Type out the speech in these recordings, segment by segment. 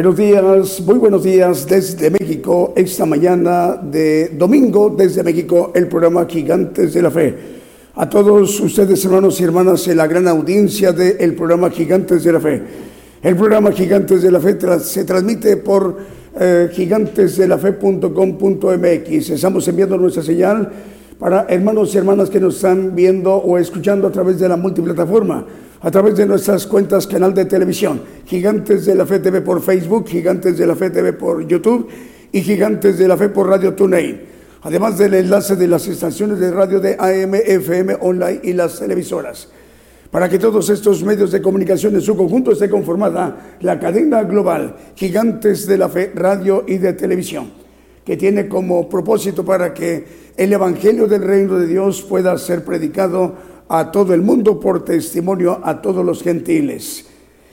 Buenos días, muy buenos días desde México, esta mañana de domingo desde México, el programa Gigantes de la Fe. A todos ustedes, hermanos y hermanas, en la gran audiencia del programa Gigantes de la Fe. El programa Gigantes de la Fe se transmite por eh, gigantesdelafe.com.mx. Estamos enviando nuestra señal para hermanos y hermanas que nos están viendo o escuchando a través de la multiplataforma a través de nuestras cuentas canal de televisión, Gigantes de la Fe TV por Facebook, Gigantes de la Fe TV por YouTube y Gigantes de la Fe por Radio TuneIn. Además del enlace de las estaciones de radio de AM, FM, online y las televisoras. Para que todos estos medios de comunicación en su conjunto esté conformada la cadena global Gigantes de la Fe Radio y de Televisión, que tiene como propósito para que el Evangelio del Reino de Dios pueda ser predicado a todo el mundo por testimonio a todos los gentiles.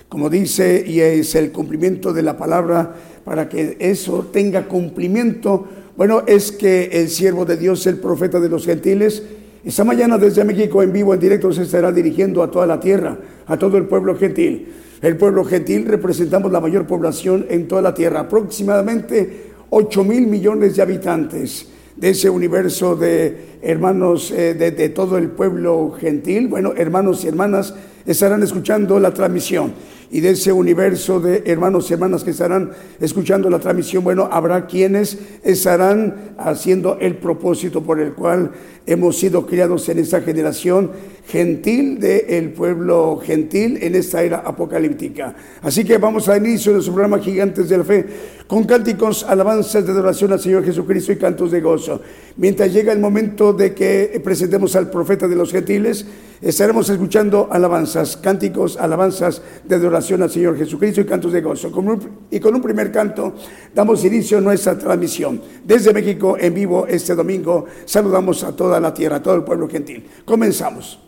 Como dice, y es el cumplimiento de la palabra, para que eso tenga cumplimiento, bueno, es que el siervo de Dios, el profeta de los gentiles, esta mañana desde México en vivo, en directo, se estará dirigiendo a toda la tierra, a todo el pueblo gentil. El pueblo gentil representamos la mayor población en toda la tierra, aproximadamente 8 mil millones de habitantes de ese universo de hermanos eh, de, de todo el pueblo gentil. Bueno, hermanos y hermanas estarán escuchando la transmisión y de ese universo de hermanos y hermanas que estarán escuchando la transmisión, bueno, habrá quienes estarán haciendo el propósito por el cual hemos sido criados en esta generación gentil del pueblo gentil en esta era apocalíptica. Así que vamos a inicio de su programa Gigantes de la Fe con cánticos, alabanzas de adoración al Señor Jesucristo y cantos de gozo. Mientras llega el momento de que presentemos al profeta de los gentiles, estaremos escuchando alabanzas, cánticos, alabanzas de adoración al Señor Jesucristo y cantos de gozo. y con un primer canto damos inicio a nuestra transmisión. Desde México en vivo este domingo saludamos a toda la tierra, todo el pueblo gentil. Comenzamos.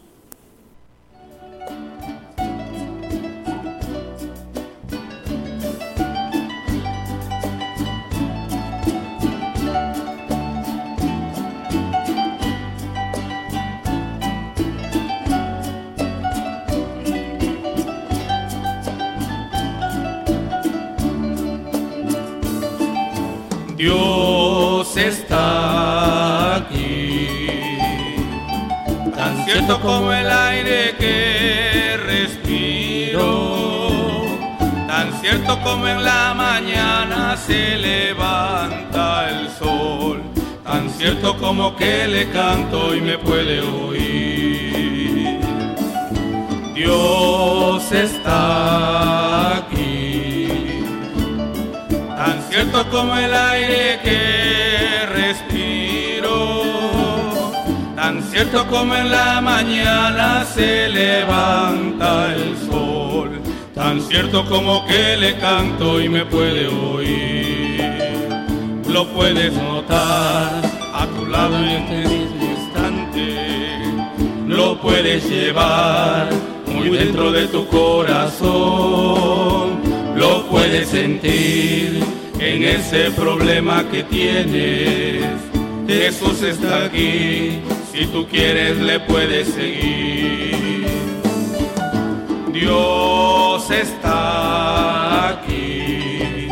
Dios como el aire que respiro, tan cierto como en la mañana se levanta el sol, tan cierto como que le canto y me puede oír. Dios está aquí. Tan cierto como el aire que cierto como en la mañana se levanta el sol, tan cierto como que le canto y me puede oír. Lo puedes notar a tu lado en este instante, lo puedes llevar muy dentro de tu corazón lo puedes sentir en ese problema que tienes. Jesús está aquí, si tú quieres le puedes seguir. Dios está aquí,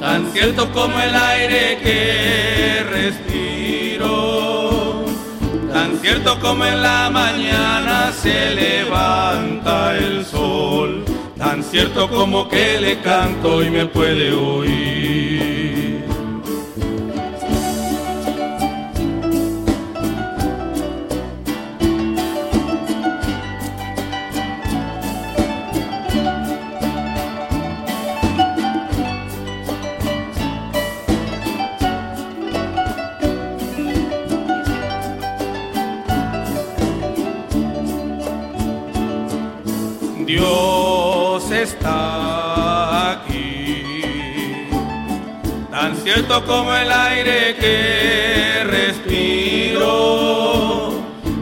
tan cierto como el aire que respiro, tan cierto como en la mañana se levanta el sol tan cierto como que le canto y me puede oír. Cierto como el aire que respiro,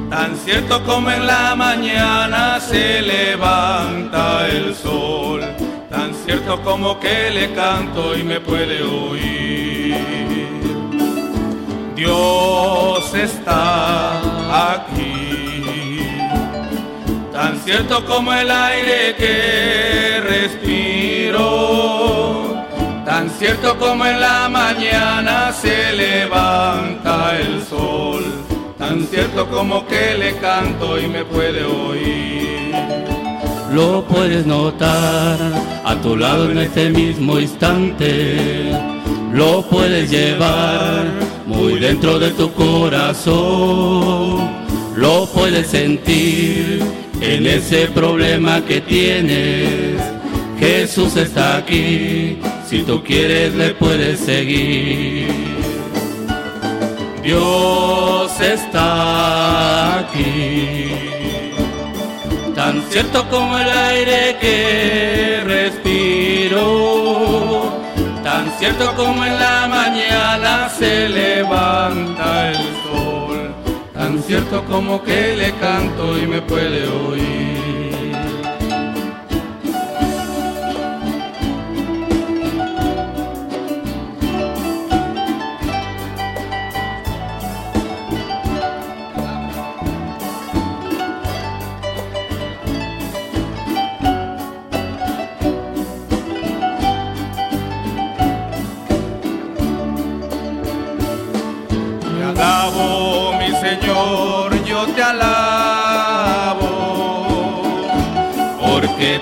tan cierto como en la mañana se levanta el sol, tan cierto como que le canto y me puede oír. Dios está aquí tan cierto como el aire que respiro, tan cierto como en la mañana se levanta el sol, tan cierto como que le canto y me puede oír. Lo puedes notar a tu lado en este mismo instante, lo puedes llevar muy dentro de tu corazón, lo puedes sentir en ese problema que tienes. Jesús está aquí, si tú quieres le puedes seguir. Dios está aquí, tan cierto como el aire que respiro, tan cierto como en la mañana se levanta el sol tan cierto como que le canto y me puede oír.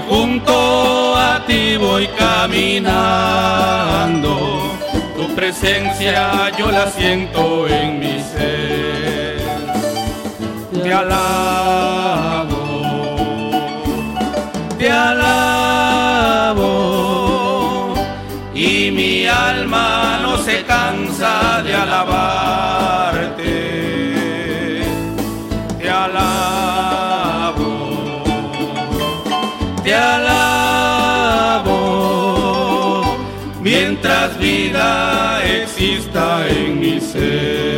junto a ti voy caminando, tu presencia yo la siento en mi ser. Te alabo, te alabo, y mi alma no se cansa de alabarte. Exista en mi ser.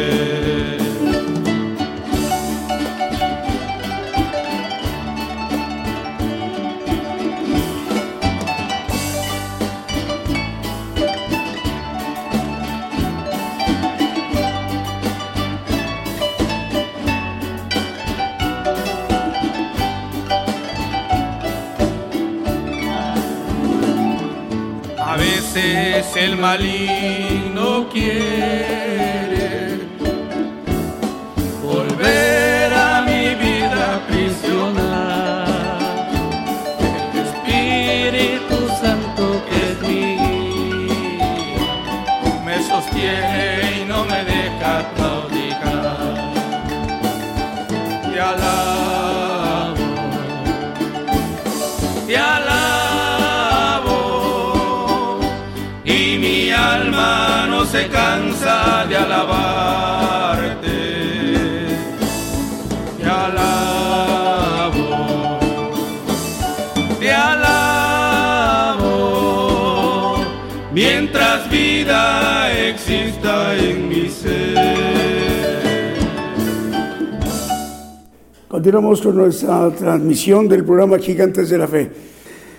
El maligno quiere volver a mi vida prisionar. El Espíritu Santo que es mío me sostiene y no me deja claudicar. Te alabo, cansa de alabarte. Te alabo, te alabo, mientras vida exista en mi ser. Continuamos con nuestra transmisión del programa Gigantes de la Fe.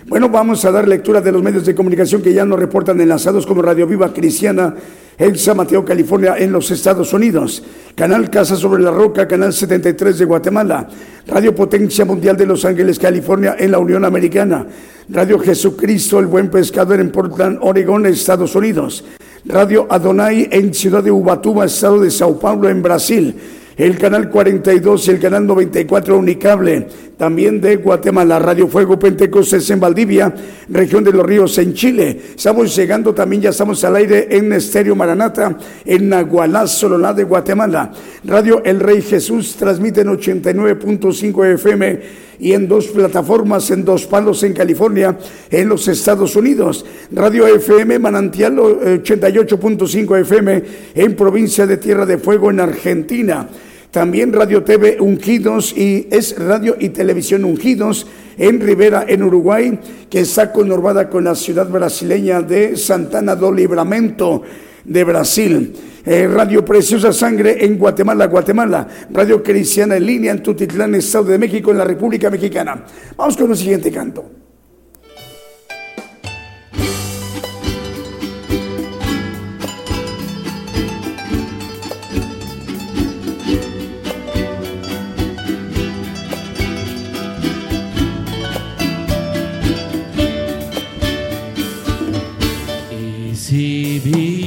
Bueno, vamos a dar lectura de los medios de comunicación que ya nos reportan enlazados como Radio Viva Cristiana en San Mateo, California, en los Estados Unidos. Canal Casa sobre la Roca, Canal 73 de Guatemala. Radio Potencia Mundial de Los Ángeles, California, en la Unión Americana. Radio Jesucristo, el Buen Pescador en Portland, Oregón, Estados Unidos. Radio Adonai en Ciudad de Ubatuba, Estado de Sao Paulo, en Brasil el canal 42 y el canal 94 Unicable, también de Guatemala, Radio Fuego Pentecostés en Valdivia, región de los ríos en Chile. Estamos llegando también, ya estamos al aire en Estéreo Maranata, en Nahualá, Sololá de Guatemala. Radio El Rey Jesús transmite en 89.5 FM y en dos plataformas, en dos palos en California, en los Estados Unidos. Radio FM Manantial 88.5 FM en provincia de Tierra de Fuego en Argentina. También Radio TV Ungidos y es Radio y Televisión Ungidos en Rivera, en Uruguay, que está conurbada con la ciudad brasileña de Santana do Libramento de Brasil. Eh, Radio Preciosa Sangre en Guatemala, Guatemala. Radio Cristiana en línea en Tutitlán, Estado de México, en la República Mexicana. Vamos con el siguiente canto. किसी भी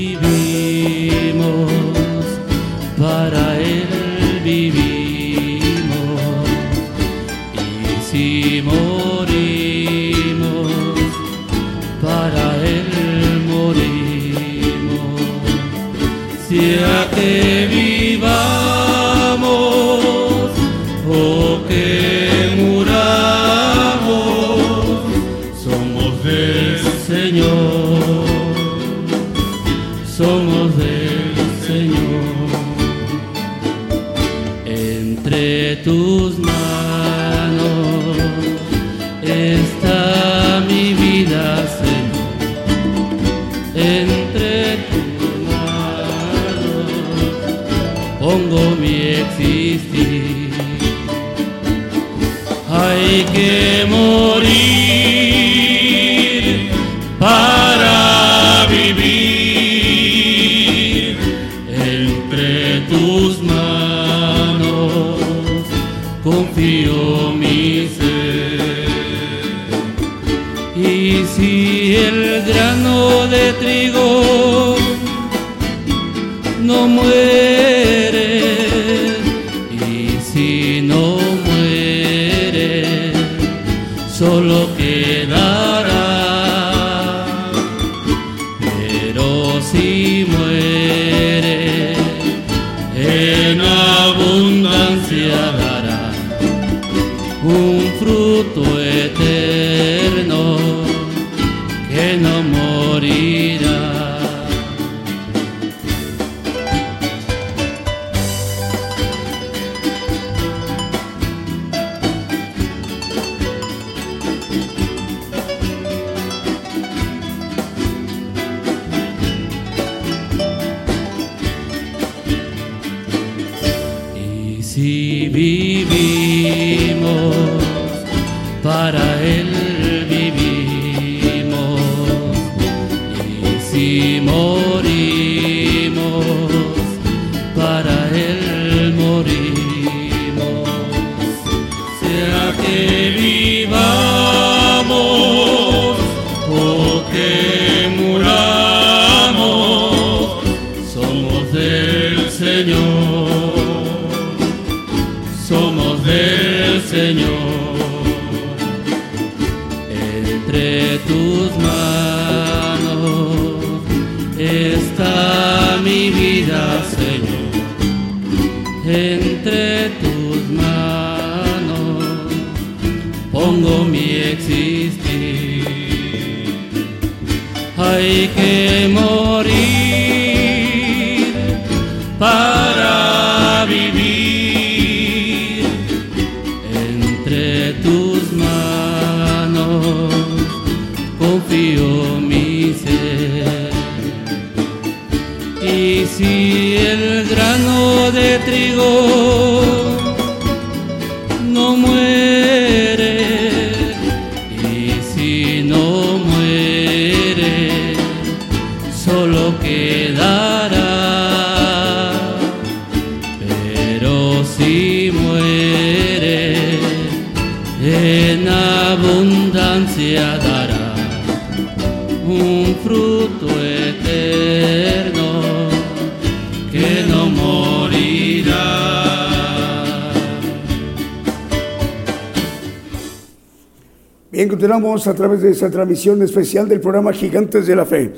encontramos a través de esa transmisión especial del programa Gigantes de la Fe.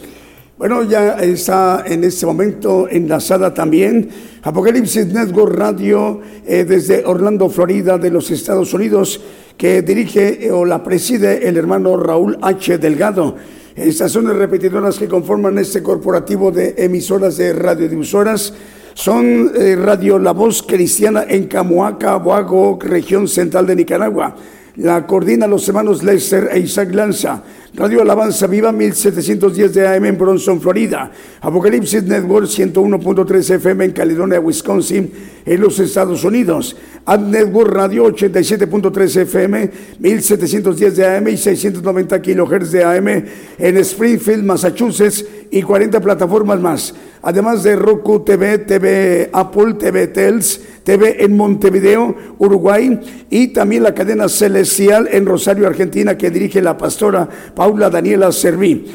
Bueno, ya está en este momento enlazada también Apocalipsis Network Radio eh, desde Orlando, Florida, de los Estados Unidos, que dirige eh, o la preside el hermano Raúl H. Delgado. Estaciones repetidoras que conforman este corporativo de emisoras de radiodifusoras son eh, Radio La Voz Cristiana en Camoaca, Boago, región central de Nicaragua. La coordina los hermanos Lester e Isaac Lanza. Radio Alabanza Viva 1710 de AM en Bronson, Florida. Apocalipsis Network 101.3 FM en Caledonia, Wisconsin, en los Estados Unidos. Ad Network Radio 87.3 FM 1710 de AM y 690 kHz de AM en Springfield, Massachusetts y 40 plataformas más. Además de Roku TV, TV Apple, TV Tels, TV en Montevideo, Uruguay y también la cadena Celestial en Rosario, Argentina que dirige la pastora Paula Daniela Serví.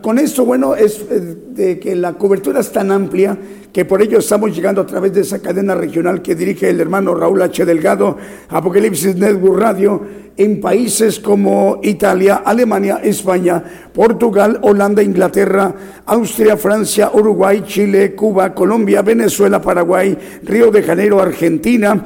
Con esto, bueno, es eh, de que la cobertura es tan amplia que por ello estamos llegando a través de esa cadena regional que dirige el hermano Raúl H. Delgado, Apocalipsis Network Radio, en países como Italia, Alemania, España, Portugal, Holanda, Inglaterra, Austria, Francia, Uruguay, Chile, Cuba, Colombia, Venezuela, Paraguay, Río de Janeiro, Argentina.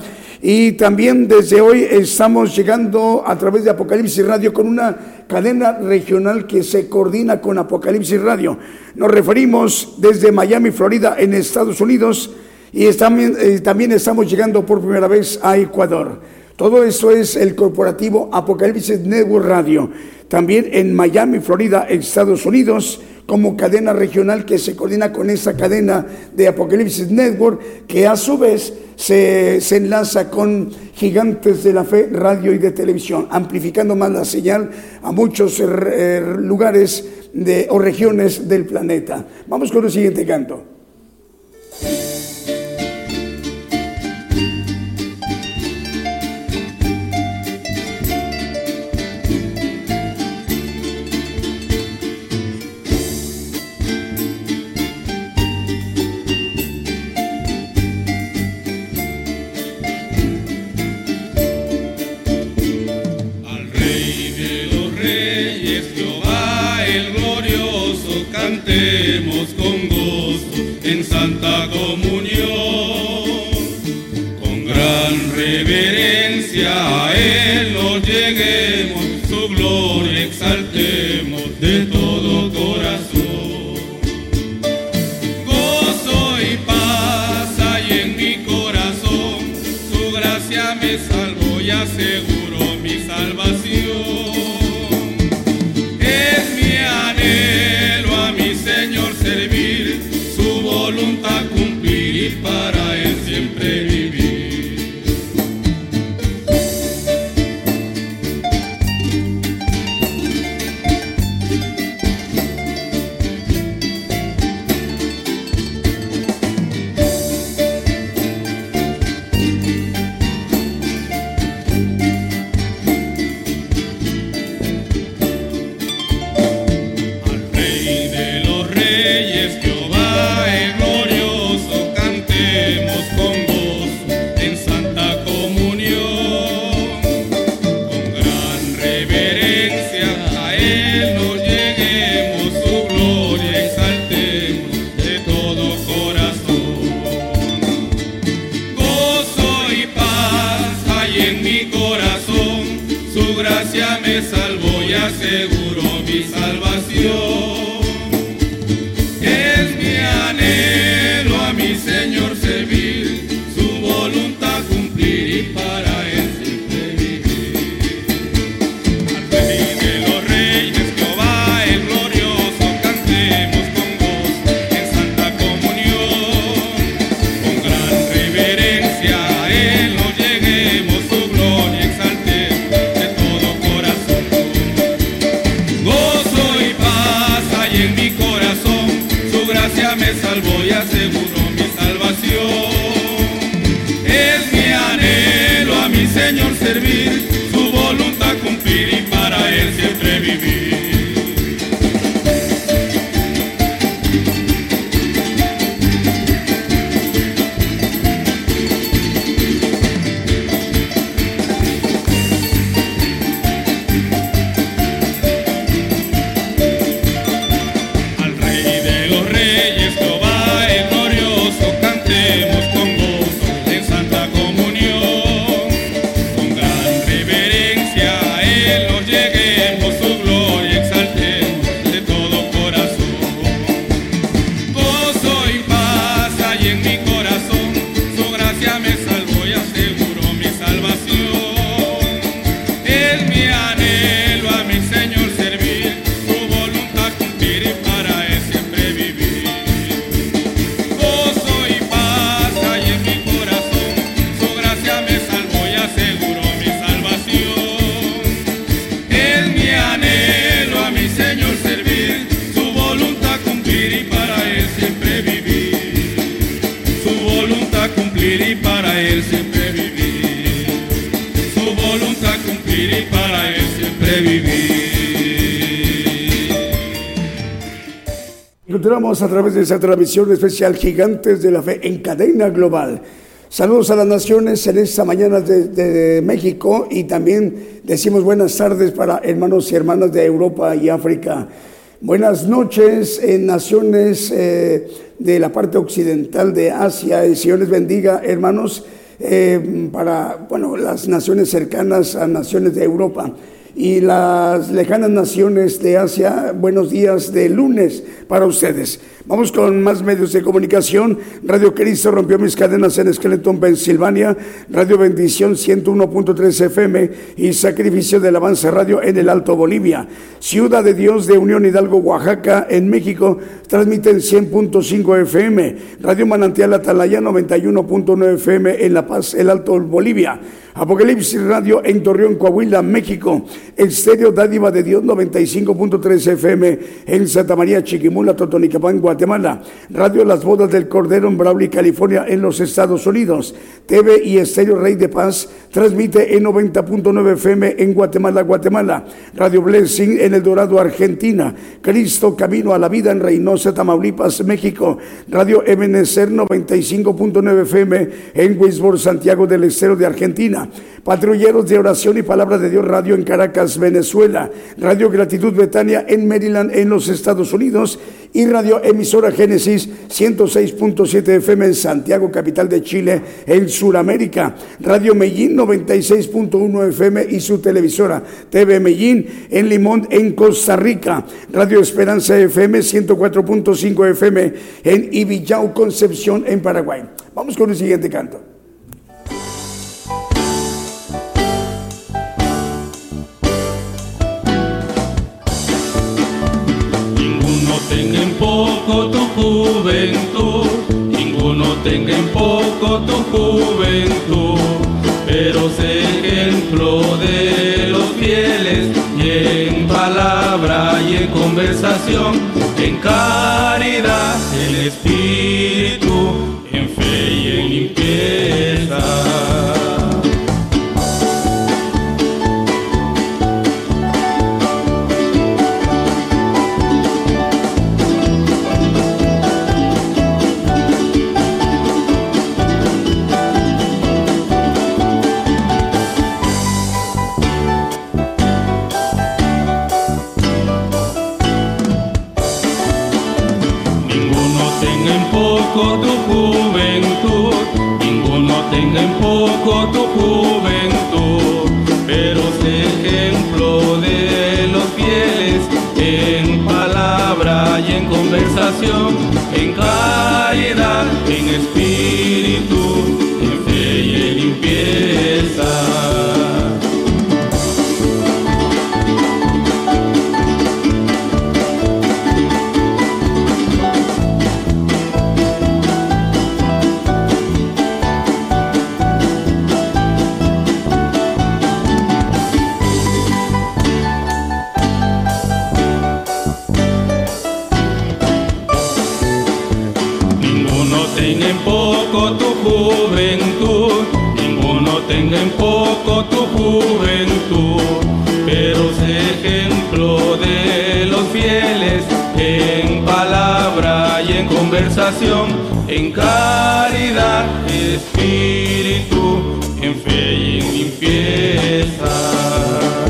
Y también desde hoy estamos llegando a través de Apocalipsis Radio con una cadena regional que se coordina con Apocalipsis Radio. Nos referimos desde Miami, Florida, en Estados Unidos, y también, eh, estamos llegando por primera vez a Ecuador. Todo eso es el corporativo Apocalipsis Network Radio. También en Miami, Florida, Estados Unidos, como cadena regional que se coordina con esa cadena de Apocalipsis Network, que a su vez se, se, enlaza con gigantes de la fe, radio y de televisión, amplificando más la señal a muchos eh, lugares de, o regiones del planeta. Vamos con el siguiente canto. Continuamos a través de esta transmisión especial Gigantes de la Fe en cadena global. Saludos a las naciones en esta mañana de, México y también decimos buenas tardes para hermanos y hermanas de Europa y África. Buenas noches en naciones eh, de la parte occidental de Asia. El Señor les bendiga, hermanos, eh, para bueno, las naciones cercanas a naciones de Europa y las lejanas naciones de Asia. Buenos días de lunes para ustedes. Vamos con más medios de comunicación. Radio Cristo rompió mis cadenas en Skeleton, Pensilvania. Radio Bendición 101.3 FM y Sacrificio del Avance Radio en el Alto Bolivia. Ciudad de Dios de Unión Hidalgo, Oaxaca, en México, transmiten 100.5 FM. Radio Manantial Atalaya 91.9 FM en La Paz, el Alto Bolivia. Apocalipsis Radio en Torreón, Coahuila, México. Estéreo Dádiva de Dios 95.3 FM en Santa María, Chiquimula, Totonicapán, Guatemala. Radio Las Bodas del Cordero en Brawley, California, en los Estados Unidos. TV y Estéreo Rey de Paz transmite en 90.9 FM en Guatemala, Guatemala. Radio Blessing en El Dorado, Argentina. Cristo Camino a la Vida en Reynosa, Tamaulipas, México. Radio Ebenezer 95.9 FM en Wisborne, Santiago del Estero de Argentina. Patrulleros de Oración y Palabra de Dios Radio en Caracas, Venezuela. Radio Gratitud Betania en Maryland, en los Estados Unidos. Y Radio Emisora Génesis 106.7 FM en Santiago, capital de Chile, en Sudamérica. Radio Medellín 96.1 FM y su televisora TV Medellín en Limón, en Costa Rica. Radio Esperanza FM 104.5 FM en Ibillau, Concepción, en Paraguay. Vamos con el siguiente canto. Poco tu juventud, ninguno tenga en poco tu juventud, pero sé ejemplo de los fieles y en palabra y en conversación, en caridad, en espíritu, en fe y en limpieza. Tu juventud, pero sé ejemplo de los fieles en palabra y en conversación, en caridad, en espíritu, tu juventud, pero sé ejemplo de los fieles en palabra y en conversación, en caridad, espíritu, en fe y en limpieza.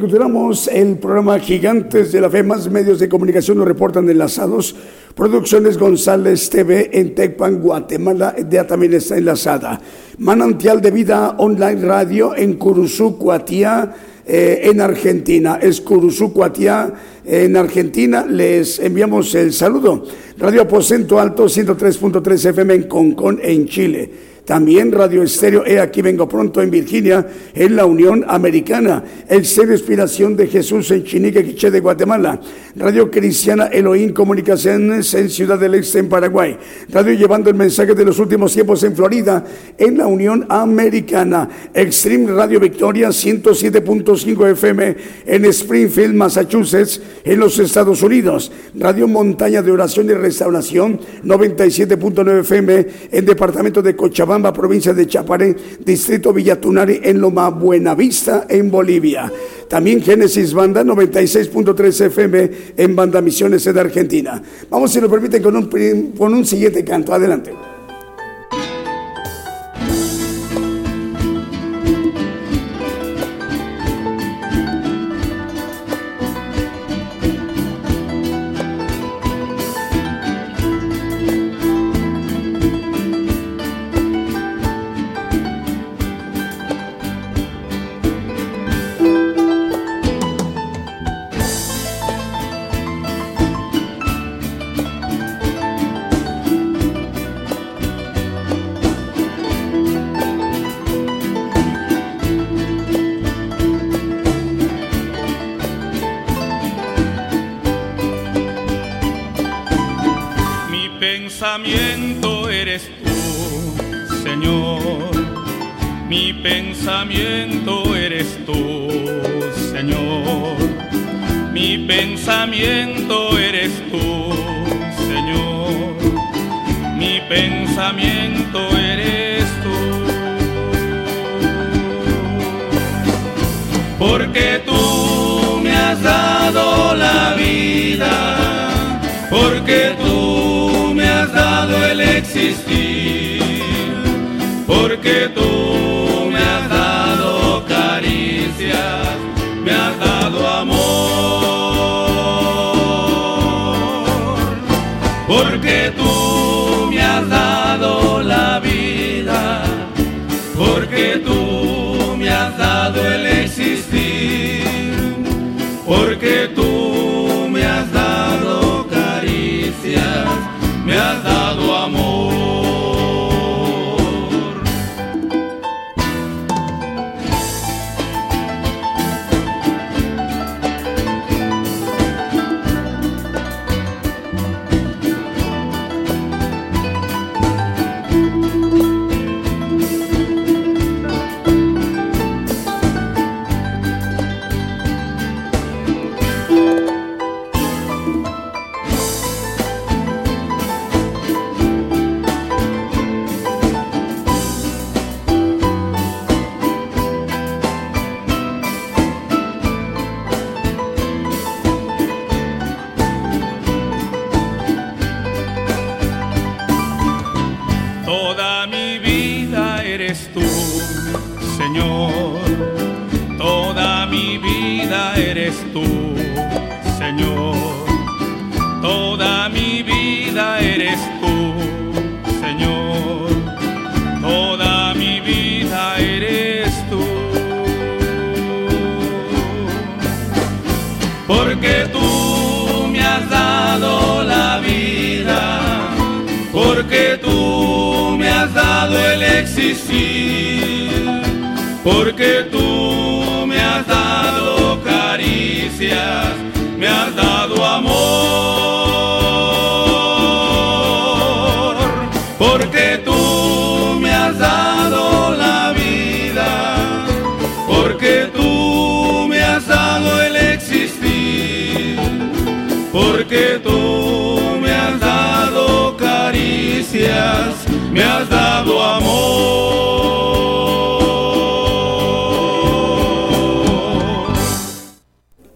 Continuamos el programa Gigantes de la Fe. Más medios de comunicación nos reportan enlazados. Producciones González TV en Tecpan, Guatemala, ya también está enlazada. Manantial de Vida Online Radio en Curuzú, Cuatía, eh, en Argentina. Es Curuzú, Cuatía, en Argentina. Les enviamos el saludo. Radio Aposento Alto 103.3 FM en Concón, en Chile. También Radio Estéreo He Aquí Vengo Pronto en Virginia, en la Unión Americana. Estéreo Inspiración de Jesús en Chinique, Quiché de Guatemala. Radio Cristiana Elohim Comunicaciones en Ciudad del Este, en Paraguay. Radio Llevando el Mensaje de los Últimos Tiempos en Florida, en la Unión Americana. Extreme Radio Victoria 107.5 FM en Springfield, Massachusetts, en los Estados Unidos. Radio Montaña de Oración y Restauración 97.9 FM en Departamento de Cochabamba, provincia de Chaparé, Distrito Villatunari, en Loma Buenavista, en Bolivia. También Génesis Banda 96.3 FM en Banda Misiones de Argentina. Vamos, si nos permiten, con un, con un siguiente canto. Adelante.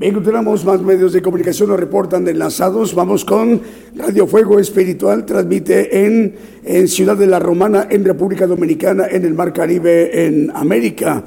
Encontramos más medios de comunicación nos reportan enlazados. Vamos con Radio Fuego Espiritual, transmite en, en Ciudad de la Romana, en República Dominicana, en el Mar Caribe, en América.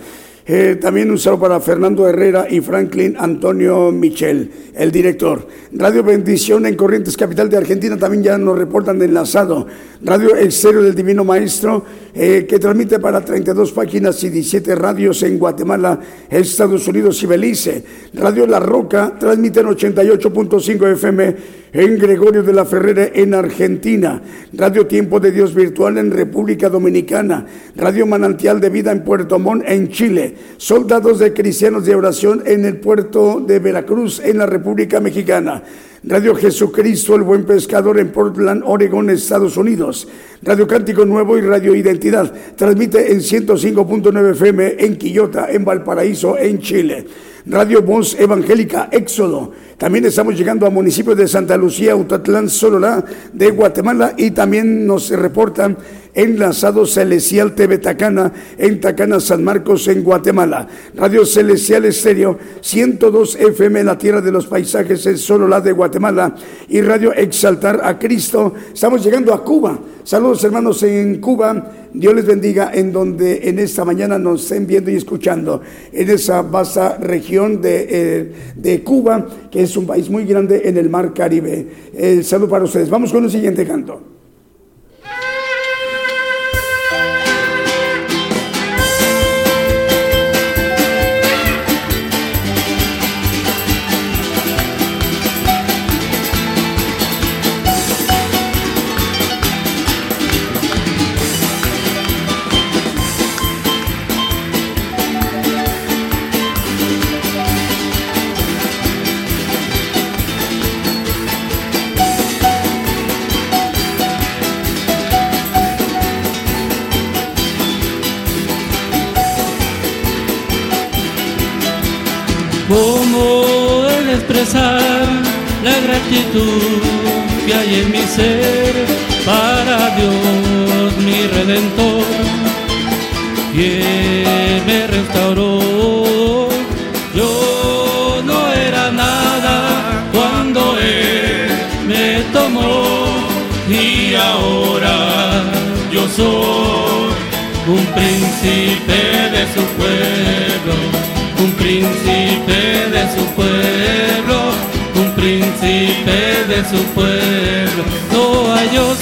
Eh, también un saludo para Fernando Herrera y Franklin Antonio Michel, el director. Radio Bendición en Corrientes, capital de Argentina, también ya nos reportan enlazado. Radio Exterior del Divino Maestro, eh, que transmite para 32 páginas y 17 radios en Guatemala, Estados Unidos y Belice. Radio La Roca transmite en 88.5 FM en Gregorio de la Ferrera en Argentina, Radio Tiempo de Dios Virtual en República Dominicana, Radio Manantial de Vida en Puerto Montt en Chile, Soldados de Cristianos de Oración en el puerto de Veracruz en la República Mexicana. Radio Jesucristo, el buen pescador en Portland, Oregon, Estados Unidos. Radio Cántico Nuevo y Radio Identidad. Transmite en 105.9 FM en Quillota, en Valparaíso, en Chile. Radio Voz Evangélica Éxodo. También estamos llegando a municipios de Santa Lucía, Utatlán, Sololá, de Guatemala y también nos reportan enlazado Celestial TV Tacana en Tacana, San Marcos, en Guatemala. Radio Celestial Estéreo 102 FM la Tierra de los Paisajes en Sololá de Guatemala y Radio Exaltar a Cristo. Estamos llegando a Cuba. Saludos hermanos en Cuba. Dios les bendiga en donde en esta mañana nos estén viendo y escuchando, en esa vasta región de, eh, de Cuba, que es un país muy grande en el mar Caribe. El saludo para ustedes. Vamos con el siguiente canto. Gratitud que hay en mi ser para Dios mi redentor, quien me restauró. Yo no era nada cuando Él me tomó y ahora yo soy un príncipe de su pueblo, un príncipe de su pueblo, príncipe de su pueblo. No hay Dios,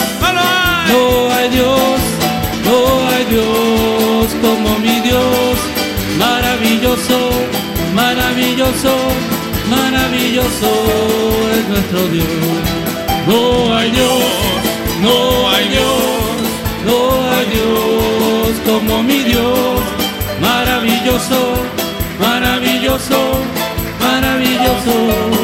no hay Dios, no hay Dios como mi Dios, maravilloso, maravilloso, maravilloso es nuestro Dios. No hay Dios, no hay Dios, no hay Dios como mi Dios, maravilloso, maravilloso maravilloso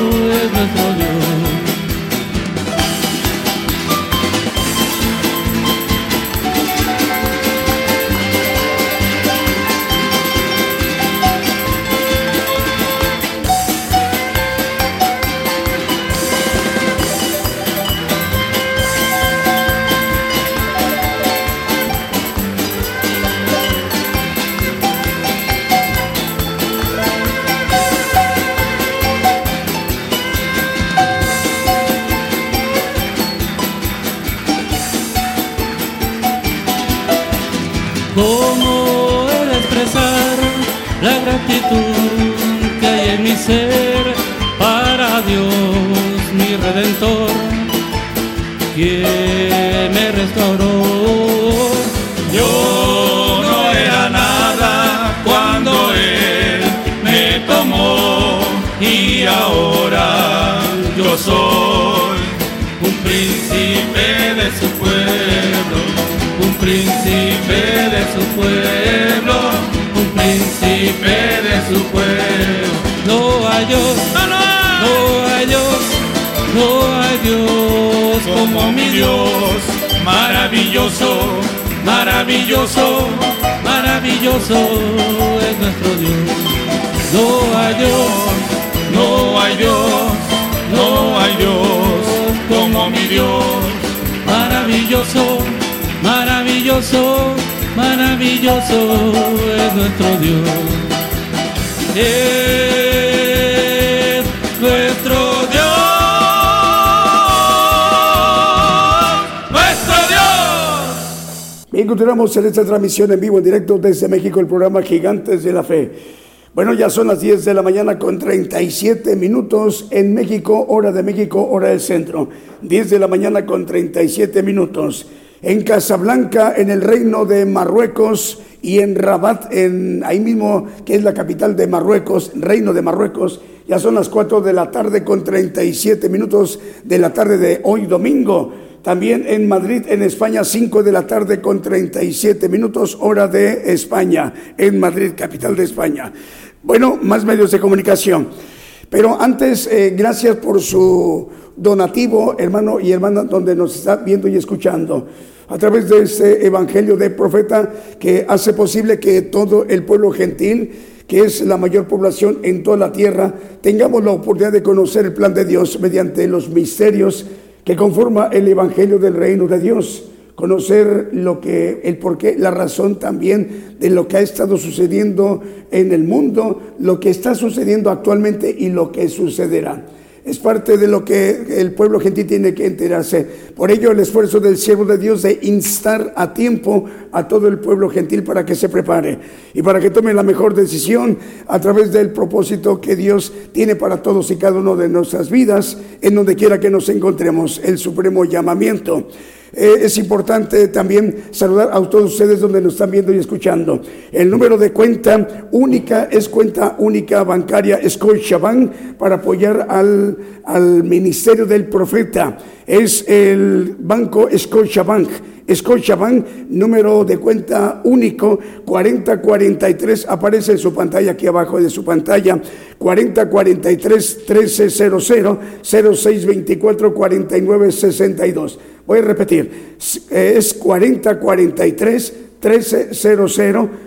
como mi Dios, maravilloso, maravilloso, maravilloso es nuestro Dios. No hay Dios, no hay Dios, no hay Dios como mi Dios. Maravilloso, maravilloso, maravilloso es nuestro Dios. Es continuamos en esta transmisión en vivo, en directo desde México, el programa Gigantes de la Fe. Bueno, ya son las 10 de la mañana con 37 minutos en México, hora de México, hora del centro. 10 de la mañana con 37 minutos. En Casablanca, en el reino de Marruecos, y en Rabat, en, ahí mismo, que es la capital de Marruecos, Reino de Marruecos, ya son las 4 de la tarde con 37 minutos de la tarde de hoy domingo. También en Madrid, en España, 5 de la tarde con 37 minutos, hora de España, en Madrid, capital de España. Bueno, más medios de comunicación. Pero antes, eh, gracias por su donativo, hermano y hermana, donde nos está viendo y escuchando. A través de este evangelio de profeta que hace posible que todo el pueblo gentil, que es la mayor población en toda la tierra, tengamos la oportunidad de conocer el plan de Dios mediante los misterios que conforma el evangelio del reino de Dios conocer lo que, el porqué, la razón también de lo que ha estado sucediendo en el mundo, lo que está sucediendo actualmente y lo que sucederá. Es parte de lo que el pueblo gentil tiene que enterarse. Por ello, el esfuerzo del siervo de Dios de instar a tiempo a todo el pueblo gentil para que se prepare y para que tome la mejor decisión a través del propósito que Dios tiene para todos y cada uno de nuestras vidas, en donde quiera que nos encontremos, el supremo llamamiento. Eh, es importante también saludar a todos ustedes donde nos están viendo y escuchando. El número de cuenta única es cuenta única bancaria Scotiabank para apoyar al, al ministerio del profeta. Es el banco Scotiabank. Scotiabank, número de cuenta único 4043, aparece en su pantalla, aquí abajo de su pantalla, 4043 1300 0624 4962. Voy a repetir, es 4043 1300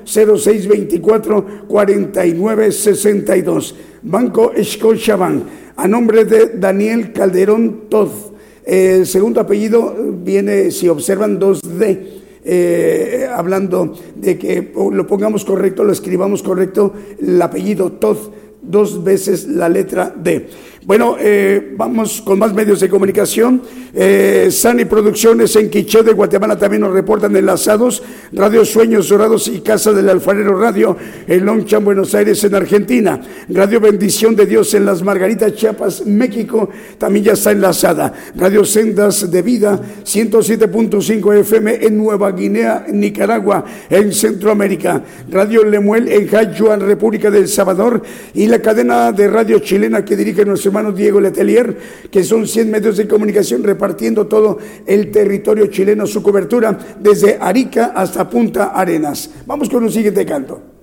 0624 4962. Banco Scotiabank, a nombre de Daniel Calderón Todd. El segundo apellido viene, si observan, 2D. Eh, hablando de que lo pongamos correcto, lo escribamos correcto, el apellido Todd, dos veces la letra D. Bueno, eh, vamos con más medios de comunicación. Eh, Sani Producciones en Quiché de Guatemala también nos reportan enlazados. Radio Sueños Dorados y Casa del Alfarero Radio en Lonchan, Buenos Aires, en Argentina. Radio Bendición de Dios en Las Margaritas, Chiapas, México, también ya está enlazada. Radio Sendas de Vida, 107.5 FM en Nueva Guinea, Nicaragua, en Centroamérica. Radio Lemuel en Hachuan, República del Salvador. Y la cadena de radio chilena que dirige nuestro hermano Diego Letelier, que son 100 medios de comunicación repartiendo todo el territorio chileno, su cobertura desde Arica hasta Punta Arenas. Vamos con un siguiente canto.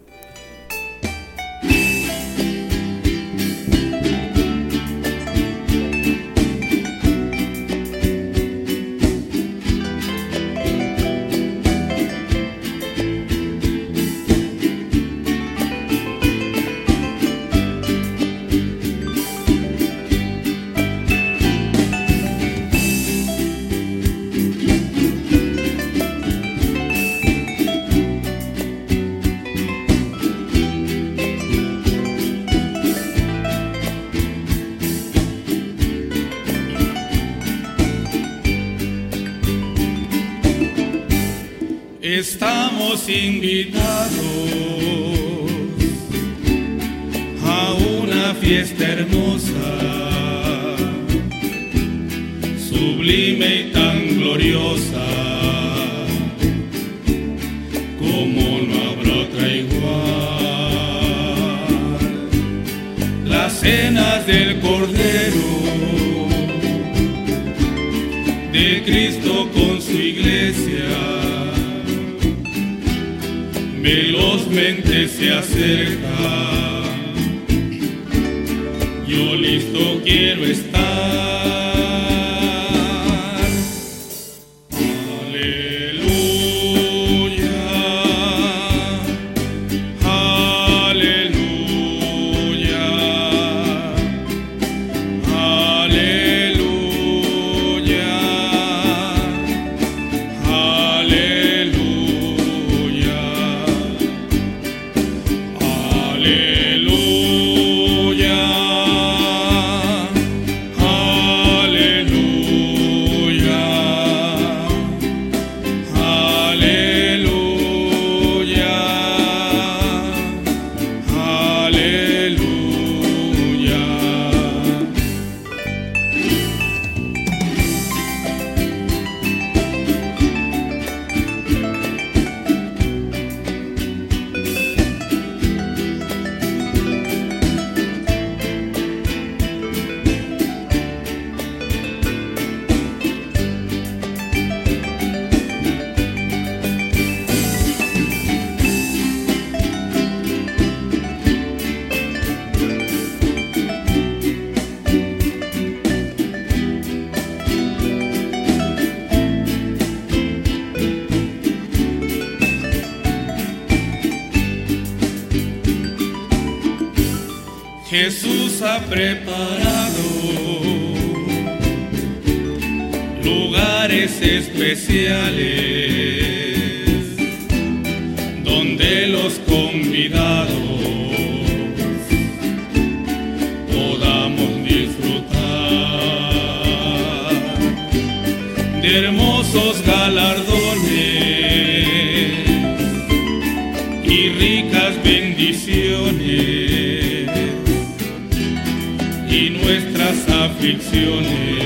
Estamos invitados a una fiesta hermosa, sublime y tan gloriosa, como no habrá otra igual. Las cenas del Cordero de Cristo con su iglesia velozmente se acerca. Yo listo quiero estar. Hermosos galardones y ricas bendiciones y nuestras aflicciones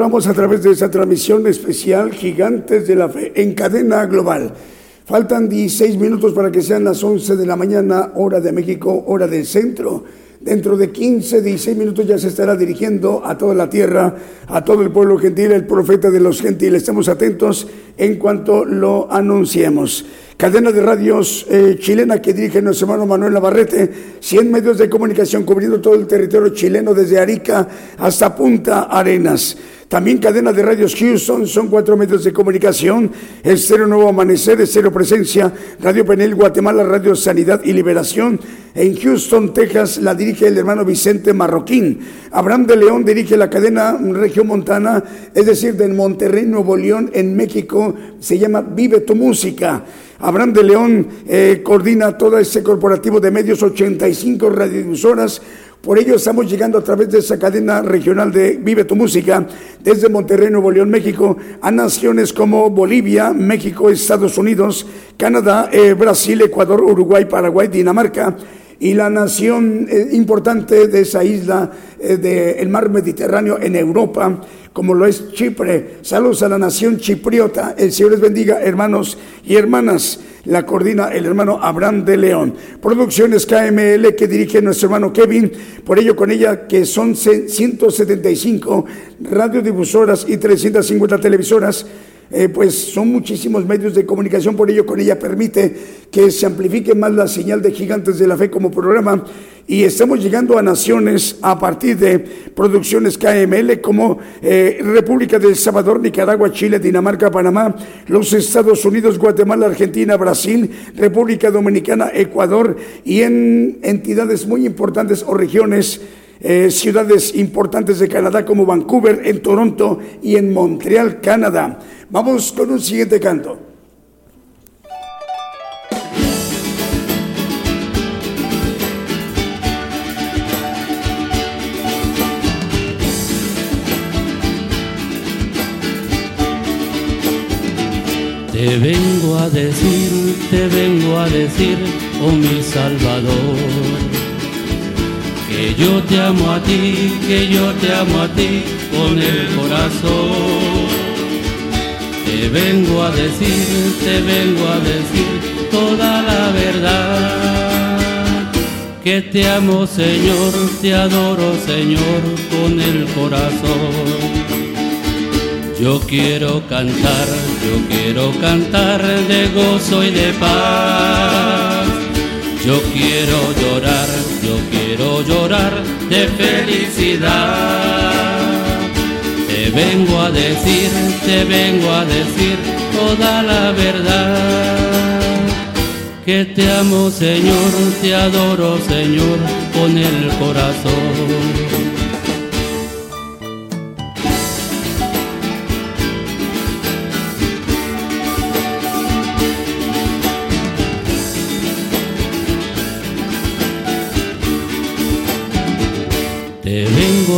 continuamos a través de esta transmisión especial Gigantes de la Fe en cadena global. Faltan 16 minutos para que sean las 11 de la mañana, hora de México, hora del centro. Dentro de 15, 16 minutos ya se estará dirigiendo a toda la tierra, a todo el pueblo gentil, el profeta de los gentiles. Estemos atentos en cuanto lo anunciemos. Cadena de radios eh, chilena que dirige nuestro hermano Manuel Navarrete, 100 medios de comunicación cubriendo todo el territorio chileno desde Arica hasta Punta Arenas. También cadena de radios Houston, son cuatro medios de comunicación, Estéreo Nuevo Amanecer, Estéreo Presencia, Radio Penel Guatemala, Radio Sanidad y Liberación. En Houston, Texas, la dirige el hermano Vicente Marroquín. Abraham de León dirige la cadena Región Montana, es decir, del Monterrey, Nuevo León, en México, se llama Vive tu Música. Abraham de León eh, coordina todo ese corporativo de medios, 85 radiodifusoras. Por ello estamos llegando a través de esa cadena regional de Vive tu Música, desde Monterrey, Nuevo León, México, a naciones como Bolivia, México, Estados Unidos, Canadá, eh, Brasil, Ecuador, Uruguay, Paraguay, Dinamarca y la nación eh, importante de esa isla eh, del mar Mediterráneo en Europa, como lo es Chipre. Saludos a la nación chipriota. El Señor les bendiga, hermanos y hermanas. La coordina el hermano Abraham de León. Producciones KML que dirige nuestro hermano Kevin. Por ello, con ella que son 175 radiodifusoras y 350 televisoras. Eh, pues son muchísimos medios de comunicación, por ello con ella permite que se amplifique más la señal de Gigantes de la Fe como programa. Y estamos llegando a naciones a partir de producciones KML como eh, República del Salvador, Nicaragua, Chile, Dinamarca, Panamá, los Estados Unidos, Guatemala, Argentina, Brasil, República Dominicana, Ecuador y en entidades muy importantes o regiones eh, ciudades importantes de Canadá como Vancouver, en Toronto y en Montreal, Canadá. Vamos con un siguiente canto. Te vengo a decir, te vengo a decir, oh mi Salvador, que yo te amo a ti, que yo te amo a ti con el corazón. Te vengo a decir, te vengo a decir toda la verdad. Que te amo Señor, te adoro Señor con el corazón. Yo quiero cantar, yo quiero cantar de gozo y de paz. Yo quiero llorar, quiero llorar de felicidad. Te vengo a decir, te vengo a decir toda la verdad. Que te amo Señor, te adoro Señor con el corazón.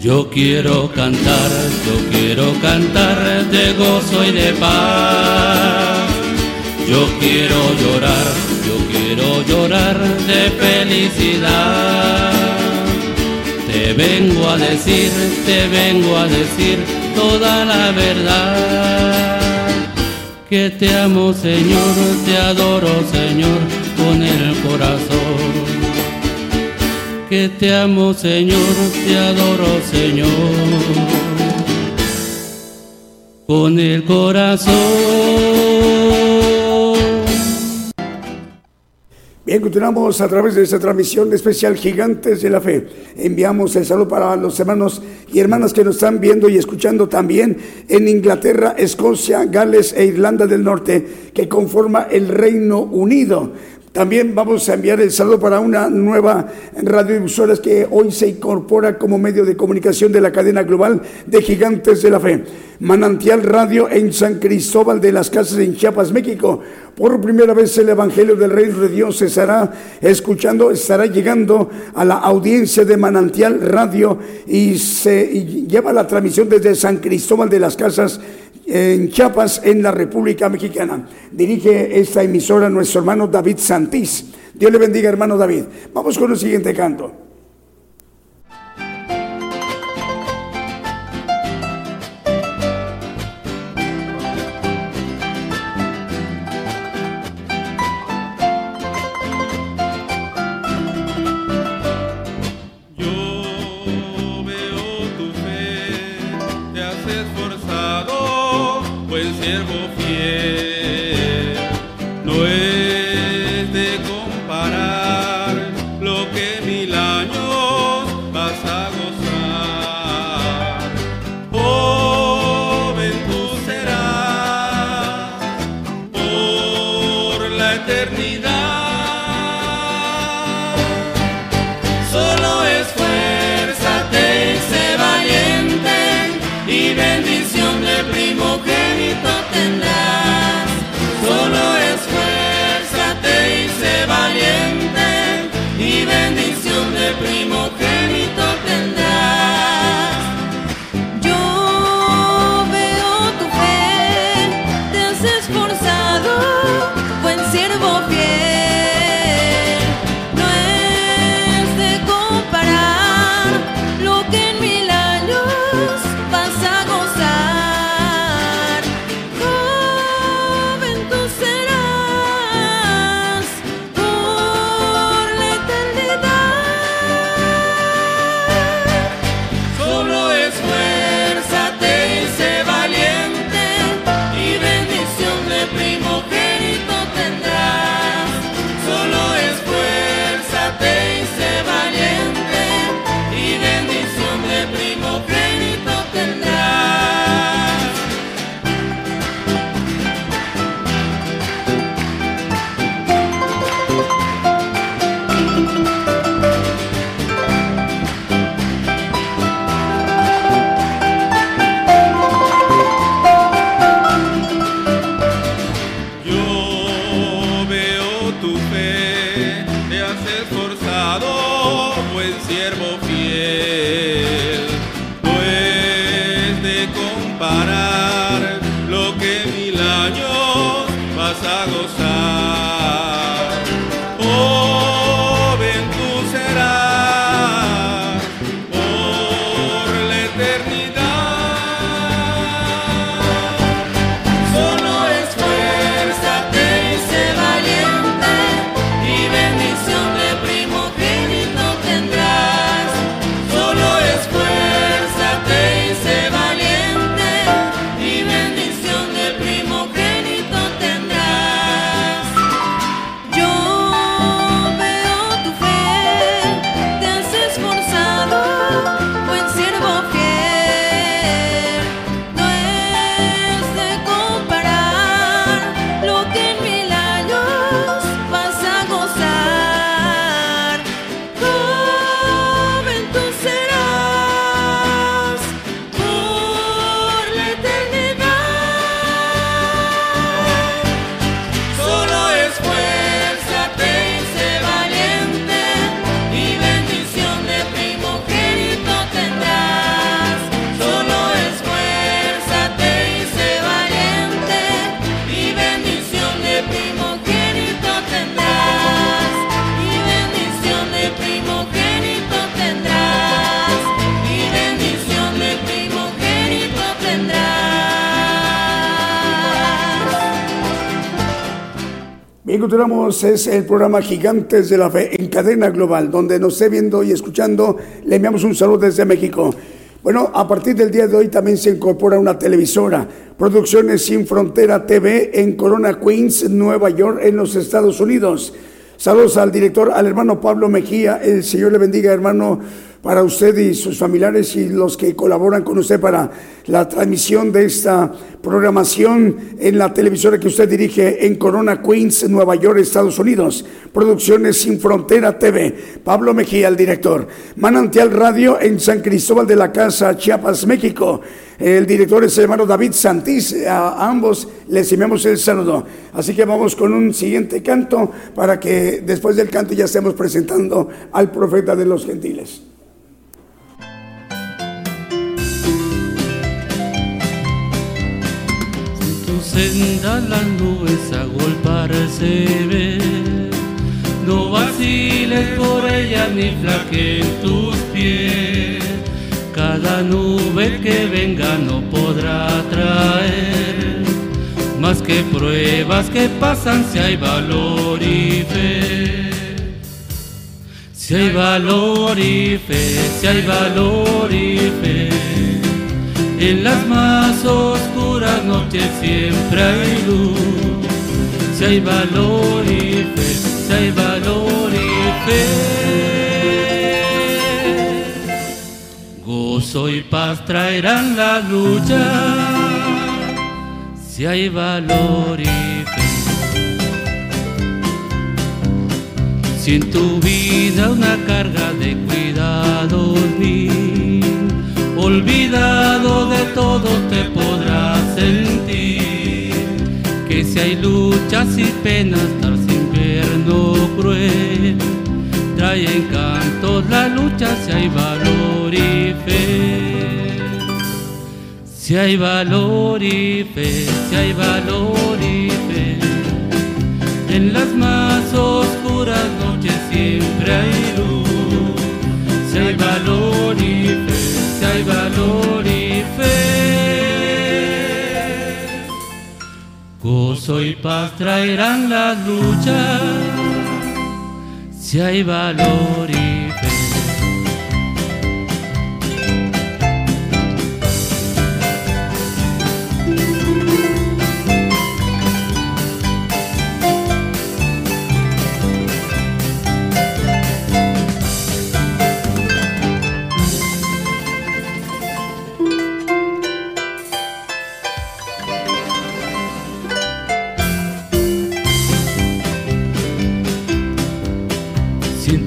Yo quiero cantar, yo quiero cantar de gozo y de paz. Yo quiero llorar, yo quiero llorar de felicidad. Te vengo a decir, te vengo a decir toda la verdad. Que te amo Señor, te adoro Señor con el corazón que te amo Señor, te adoro Señor, con el corazón. Bien, continuamos a través de esta transmisión especial Gigantes de la Fe. Enviamos el saludo para los hermanos y hermanas que nos están viendo y escuchando también en Inglaterra, Escocia, Gales e Irlanda del Norte, que conforma el Reino Unido. También vamos a enviar el saludo para una nueva radiodifusora que hoy se incorpora como medio de comunicación de la cadena global de Gigantes de la Fe. Manantial Radio en San Cristóbal de las Casas en Chiapas, México. Por primera vez el Evangelio del Reino de Dios se estará escuchando, estará llegando a la audiencia de Manantial Radio y se lleva la transmisión desde San Cristóbal de las Casas en Chiapas, en la República Mexicana. Dirige esta emisora nuestro hermano David Santís. Dios le bendiga, hermano David. Vamos con el siguiente canto. Continuamos, es el programa Gigantes de la Fe en cadena global, donde nos esté viendo y escuchando, le enviamos un saludo desde México. Bueno, a partir del día de hoy también se incorpora una televisora, Producciones Sin Frontera TV en Corona, Queens, Nueva York, en los Estados Unidos. Saludos al director, al hermano Pablo Mejía. El Señor le bendiga, hermano para usted y sus familiares y los que colaboran con usted para la transmisión de esta programación en la televisora que usted dirige en Corona, Queens, Nueva York, Estados Unidos. Producciones Sin Frontera TV. Pablo Mejía, el director. Manantial Radio en San Cristóbal de la Casa, Chiapas, México. El director es el hermano David Santís. A ambos les enviamos el saludo. Así que vamos con un siguiente canto para que después del canto ya estemos presentando al profeta de los gentiles. Senda las nubes se ve No vaciles por ella ni flaqueen tus pies. Cada nube que venga no podrá traer más que pruebas que pasan si hay valor y fe. Si hay valor y fe, si hay valor y fe. En las más oscuras noches siempre hay luz. Si hay valor y fe, si hay valor y fe. Gozo y paz traerán la lucha. Si hay valor y fe. Si en tu vida una carga de cuidados olvidado de todo te podrás sentir, que si hay luchas y penas tras invierno cruel, trae encantos la lucha si hay valor y fe. Si hay valor y fe, si hay valor y fe, en las más oscuras noches siempre hay luz. Si hay valor y fe hay valor y fe. Gozo y paz traerán las luchas, si hay valor y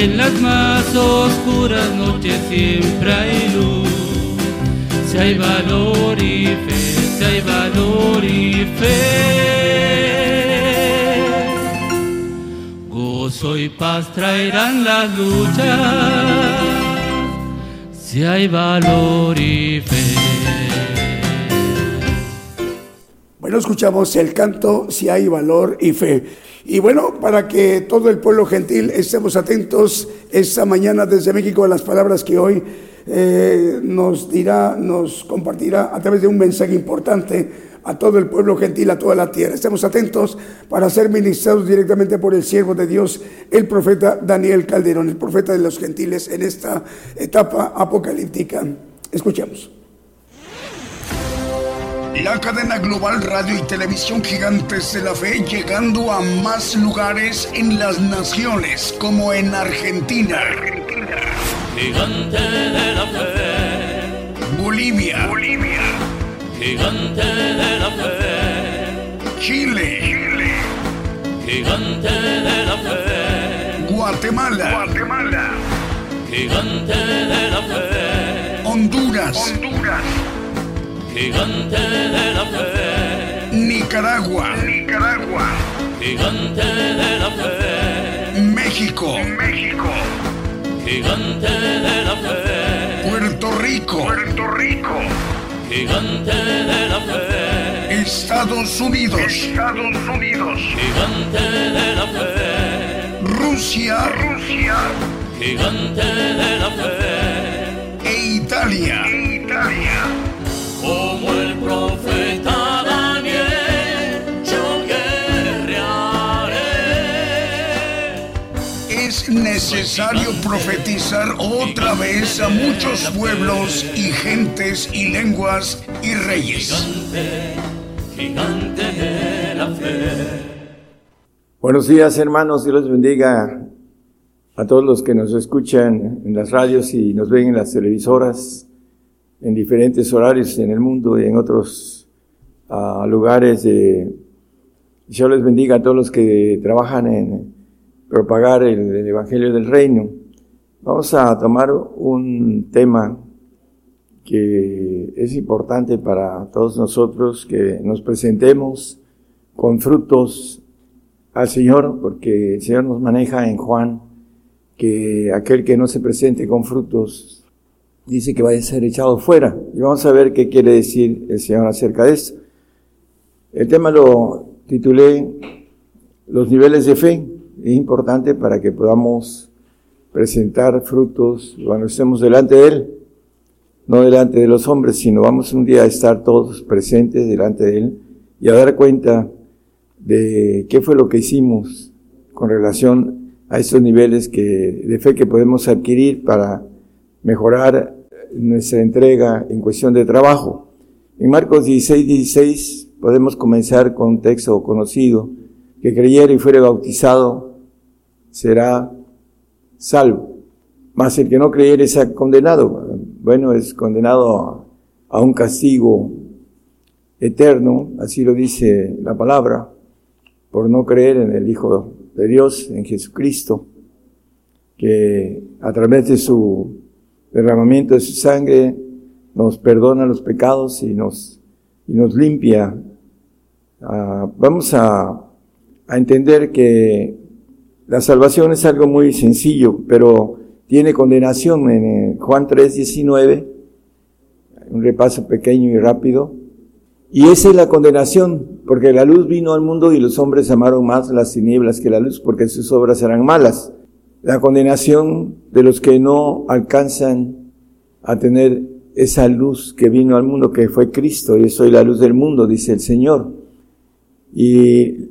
En las más oscuras noches siempre hay luz. Si hay valor y fe, si hay valor y fe. Gozo y paz traerán las luchas si hay valor y fe. Bueno, escuchamos el canto Si hay valor y fe. Y bueno, para que todo el pueblo gentil estemos atentos esta mañana desde México a las palabras que hoy eh, nos dirá, nos compartirá a través de un mensaje importante a todo el pueblo gentil, a toda la tierra. Estemos atentos para ser ministrados directamente por el siervo de Dios, el profeta Daniel Calderón, el profeta de los gentiles en esta etapa apocalíptica. Escuchemos. La cadena global radio y televisión gigantes de la fe llegando a más lugares en las naciones como en Argentina. Gigante de la fe. Bolivia. Bolivia gigante de la fe. Chile, Chile, gigante de la fe. Guatemala, Guatemala, gigante de la fe. Honduras, Honduras, gigante de la fe. Nicaragua, Nicaragua, gigante de la fe. México. México. Gigante de la fe. Puerto Rico. Puerto Rico. Gigante de la fe. Estados Unidos. Estados Unidos. Gigante de la fe. Rusia. Rusia. Gigante de la fe. E Italia. Italia. Es necesario profetizar otra vez a muchos pueblos y gentes y lenguas y reyes. Buenos días hermanos, Dios les bendiga a todos los que nos escuchan en las radios y nos ven en las televisoras en diferentes horarios en el mundo y en otros ah, lugares. De, Dios les bendiga a todos los que trabajan en propagar el, el Evangelio del Reino. Vamos a tomar un tema que es importante para todos nosotros, que nos presentemos con frutos al Señor, porque el Señor nos maneja en Juan que aquel que no se presente con frutos dice que va a ser echado fuera. Y vamos a ver qué quiere decir el Señor acerca de esto. El tema lo titulé Los niveles de fe. Es importante para que podamos presentar frutos cuando estemos delante de Él. No delante de los hombres, sino vamos un día a estar todos presentes delante de Él y a dar cuenta de qué fue lo que hicimos con relación a estos niveles que, de fe que podemos adquirir para mejorar nuestra entrega en cuestión de trabajo. En Marcos 16, 16 podemos comenzar con un texto conocido, que creyera y fuere bautizado será salvo. Mas el que no creyere sea condenado. Bueno, es condenado a, a un castigo eterno, así lo dice la palabra, por no creer en el Hijo de Dios, en Jesucristo, que a través de su derramamiento de su sangre nos perdona los pecados y nos, y nos limpia. Ah, vamos a, a entender que la salvación es algo muy sencillo, pero tiene condenación en eh, Juan 3, 19, un repaso pequeño y rápido. Y esa es la condenación, porque la luz vino al mundo y los hombres amaron más las tinieblas que la luz, porque sus obras eran malas. La condenación de los que no alcanzan a tener esa luz que vino al mundo, que fue Cristo, y soy la luz del mundo, dice el Señor. Y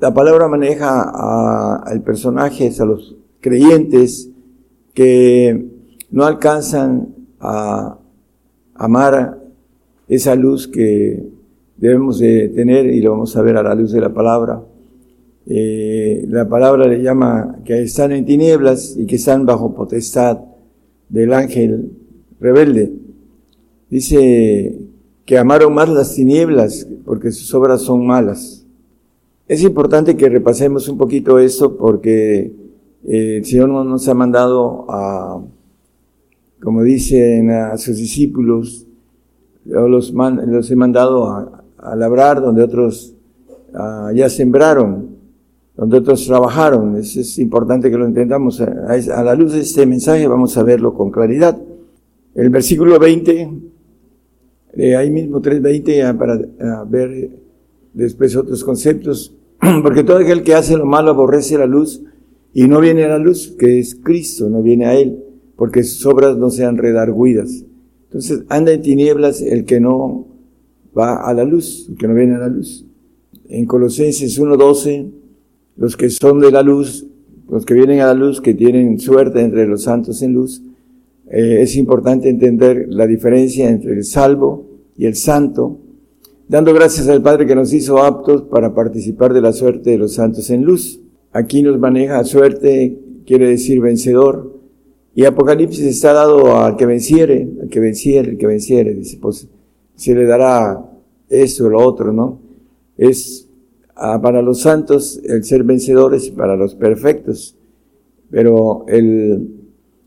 la palabra maneja al personaje, a los creyentes que no alcanzan a amar esa luz que debemos de tener y lo vamos a ver a la luz de la palabra. Eh, la palabra le llama que están en tinieblas y que están bajo potestad del ángel rebelde. Dice que amaron más las tinieblas porque sus obras son malas. Es importante que repasemos un poquito esto porque eh, el Señor no nos ha mandado a, como dicen a sus discípulos, los, he mandado a, labrar donde otros uh, ya sembraron, donde otros trabajaron. Es, importante que lo entendamos. A, la luz de este mensaje vamos a verlo con claridad. El versículo 20, eh, ahí mismo 3.20, para ver después otros conceptos. Porque todo aquel que hace lo malo aborrece la luz y no viene a la luz, que es Cristo, no viene a Él, porque sus obras no sean redarguidas. Entonces anda en tinieblas el que no va a la luz, el que no viene a la luz. En Colosenses 1.12, los que son de la luz, los que vienen a la luz, que tienen suerte entre los santos en luz, eh, es importante entender la diferencia entre el salvo y el santo, dando gracias al Padre que nos hizo aptos para participar de la suerte de los santos en luz. Aquí nos maneja suerte, quiere decir vencedor, y Apocalipsis está dado al que venciere, al que venciere, el que venciere, dice, pues se le dará esto o lo otro, ¿no? Es ah, para los santos el ser vencedores y para los perfectos. Pero el,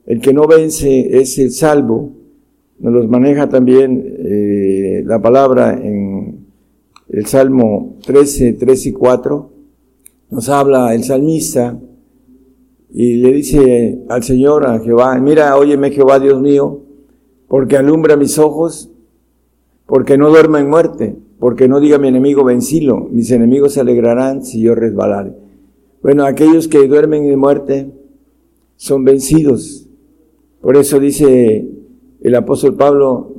el que no vence es el salvo. Nos los maneja también eh, la palabra en el Salmo 13, 3 y 4. Nos habla el salmista y le dice al Señor, a Jehová, mira, óyeme Jehová Dios mío, porque alumbra mis ojos, porque no duerma en muerte, porque no diga mi enemigo vencilo, mis enemigos se alegrarán si yo resbalare. Bueno, aquellos que duermen en muerte son vencidos. Por eso dice el apóstol Pablo,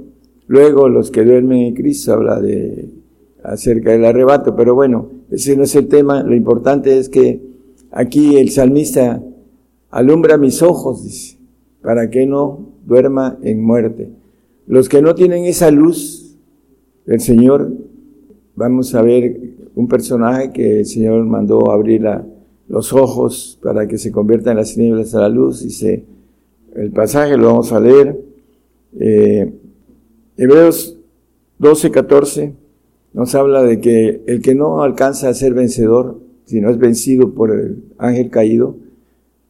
luego los que duermen en Cristo, habla de acerca del arrebato, pero bueno, ese no es el tema, lo importante es que aquí el salmista alumbra mis ojos, dice, para que no duerma en muerte. Los que no tienen esa luz del Señor, vamos a ver un personaje que el Señor mandó abrir los ojos para que se convierta en las tinieblas a la luz. Dice, el pasaje lo vamos a leer. Eh, Hebreos 12, 14 nos habla de que el que no alcanza a ser vencedor, si no es vencido por el ángel caído,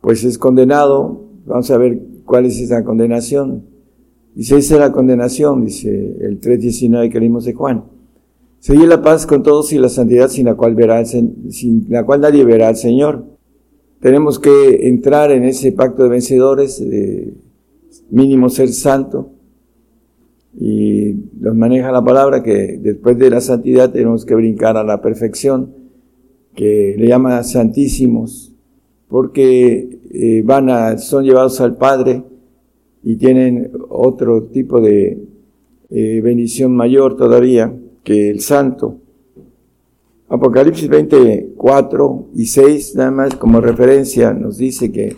pues es condenado. Vamos a ver cuál es esa condenación. Dice, esa es la condenación, dice el 3.19 que leímos de Juan. Seguir la paz con todos y la santidad sin la cual verá sin la cual nadie verá al Señor. Tenemos que entrar en ese pacto de vencedores, de mínimo ser santo. Y nos maneja la palabra que después de la santidad tenemos que brincar a la perfección, que le llama santísimos, porque eh, van a, son llevados al Padre y tienen otro tipo de eh, bendición mayor todavía que el santo. Apocalipsis 24 y 6, nada más como referencia, nos dice que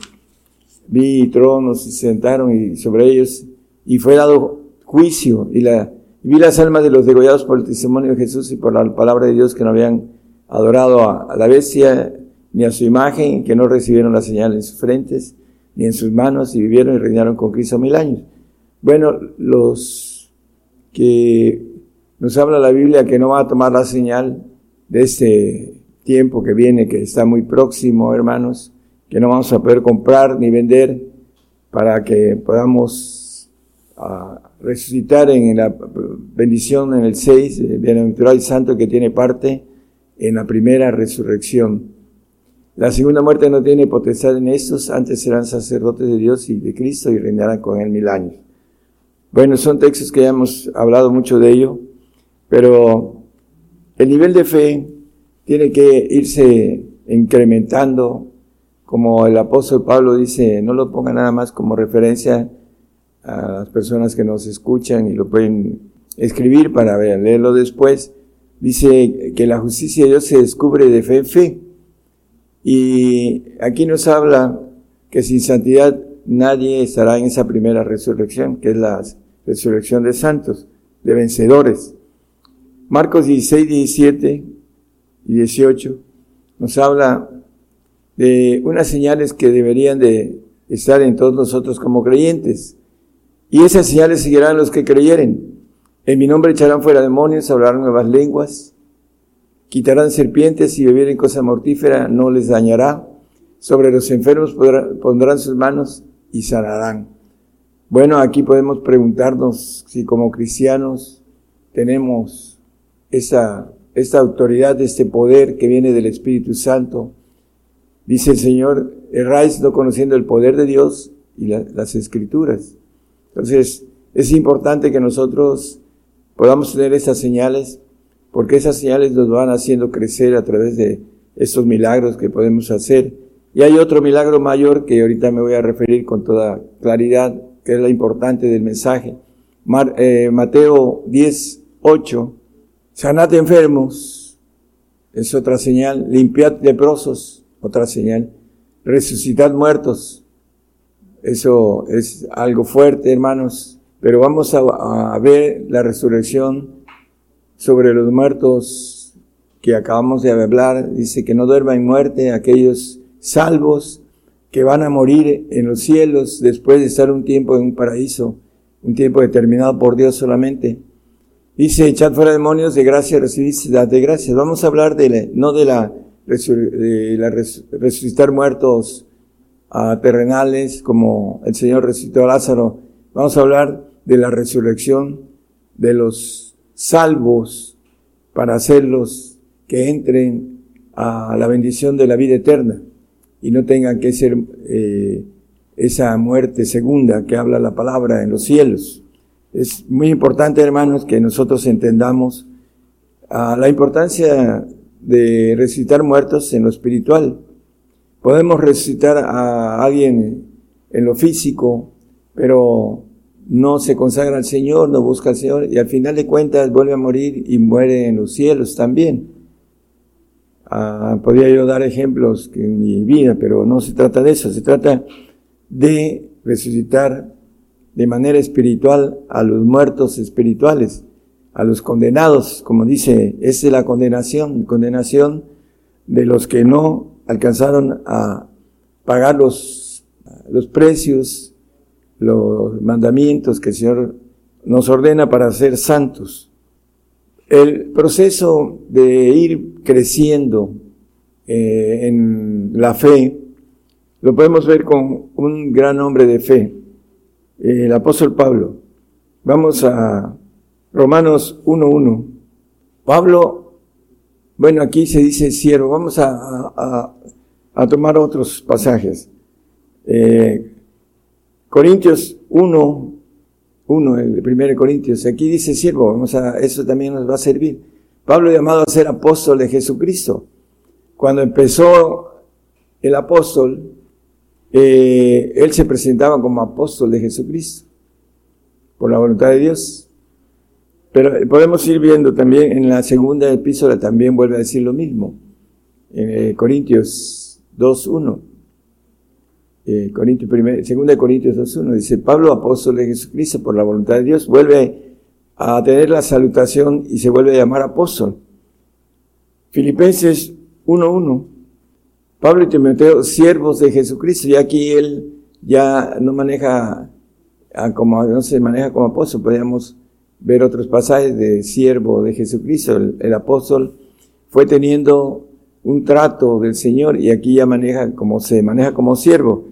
vi tronos y se sentaron y sobre ellos y fue dado juicio y la vi las almas de los degollados por el testimonio de Jesús y por la palabra de Dios que no habían adorado a la bestia ni a su imagen, que no recibieron la señal en sus frentes, ni en sus manos, y vivieron y reinaron con Cristo mil años. Bueno, los que nos habla la Biblia que no va a tomar la señal de este tiempo que viene, que está muy próximo, hermanos, que no vamos a poder comprar ni vender para que podamos ah, resucitar en la bendición en el 6, bienaventurado y santo que tiene parte en la primera resurrección. La segunda muerte no tiene potestad en estos, antes serán sacerdotes de Dios y de Cristo y reinarán con él mil años. Bueno, son textos que ya hemos hablado mucho de ello, pero el nivel de fe tiene que irse incrementando, como el apóstol Pablo dice, no lo ponga nada más como referencia a las personas que nos escuchan y lo pueden escribir para leerlo después. Dice que la justicia de Dios se descubre de fe en fe. Y aquí nos habla que sin santidad nadie estará en esa primera resurrección, que es la resurrección de santos, de vencedores. Marcos 16, 17 y 18 nos habla de unas señales que deberían de estar en todos nosotros como creyentes. Y esas señales seguirán los que creyeren. En mi nombre echarán fuera demonios, hablarán nuevas lenguas, quitarán serpientes y bebieren cosa mortífera, no les dañará. Sobre los enfermos pondrán sus manos y sanarán. Bueno, aquí podemos preguntarnos si como cristianos tenemos esa, esta autoridad, este poder que viene del Espíritu Santo. Dice el Señor, erráis no conociendo el poder de Dios y las escrituras. Entonces, es importante que nosotros podamos tener esas señales porque esas señales nos van haciendo crecer a través de estos milagros que podemos hacer. Y hay otro milagro mayor que ahorita me voy a referir con toda claridad, que es la importante del mensaje. Eh, Mateo 10, 8, sanad enfermos, es otra señal, limpiad leprosos, otra señal, resucitad muertos, eso es algo fuerte, hermanos, pero vamos a ver la resurrección sobre los muertos que acabamos de hablar, dice que no duerman en muerte aquellos salvos que van a morir en los cielos después de estar un tiempo en un paraíso, un tiempo determinado por Dios solamente. Dice, echad fuera demonios, de gracia recibís de gracias. Vamos a hablar de no de la, de la resucitar muertos uh, terrenales como el Señor resucitó a Lázaro. Vamos a hablar de la resurrección de los salvos para hacerlos que entren a la bendición de la vida eterna. y no tengan que ser eh, esa muerte segunda que habla la palabra en los cielos. Es muy importante, hermanos, que nosotros entendamos ah, la importancia de resucitar muertos en lo espiritual. Podemos resucitar a alguien en lo físico, pero no se consagra al Señor, no busca al Señor y al final de cuentas vuelve a morir y muere en los cielos también. Ah, podría yo dar ejemplos en mi vida, pero no se trata de eso, se trata de resucitar de manera espiritual a los muertos espirituales, a los condenados, como dice, esa es la condenación, condenación de los que no alcanzaron a pagar los, los precios, los mandamientos que el Señor nos ordena para ser santos. El proceso de ir creciendo eh, en la fe lo podemos ver con un gran hombre de fe, el apóstol Pablo. Vamos a Romanos 1.1. Pablo, bueno, aquí se dice siervo, vamos a, a, tomar otros pasajes. Eh, Corintios 1, 1, el primer Corintios, aquí dice siervo, vamos a, eso también nos va a servir. Pablo llamado a ser apóstol de Jesucristo. Cuando empezó el apóstol, eh, él se presentaba como apóstol de Jesucristo, por la voluntad de Dios. Pero podemos ir viendo también en la segunda epístola, también vuelve a decir lo mismo, en eh, Corintios 2.1. Eh, Corintios segunda de Corintios 2.1, dice, Pablo, apóstol de Jesucristo, por la voluntad de Dios, vuelve a tener la salutación y se vuelve a llamar apóstol. Filipenses 1.1, Pablo y Timoteo, siervos de Jesucristo, y aquí él ya no maneja como, no se maneja como apóstol, podríamos ver otros pasajes de siervo de Jesucristo. El, apóstol fue teniendo un trato del Señor y aquí ya maneja como se maneja como siervo.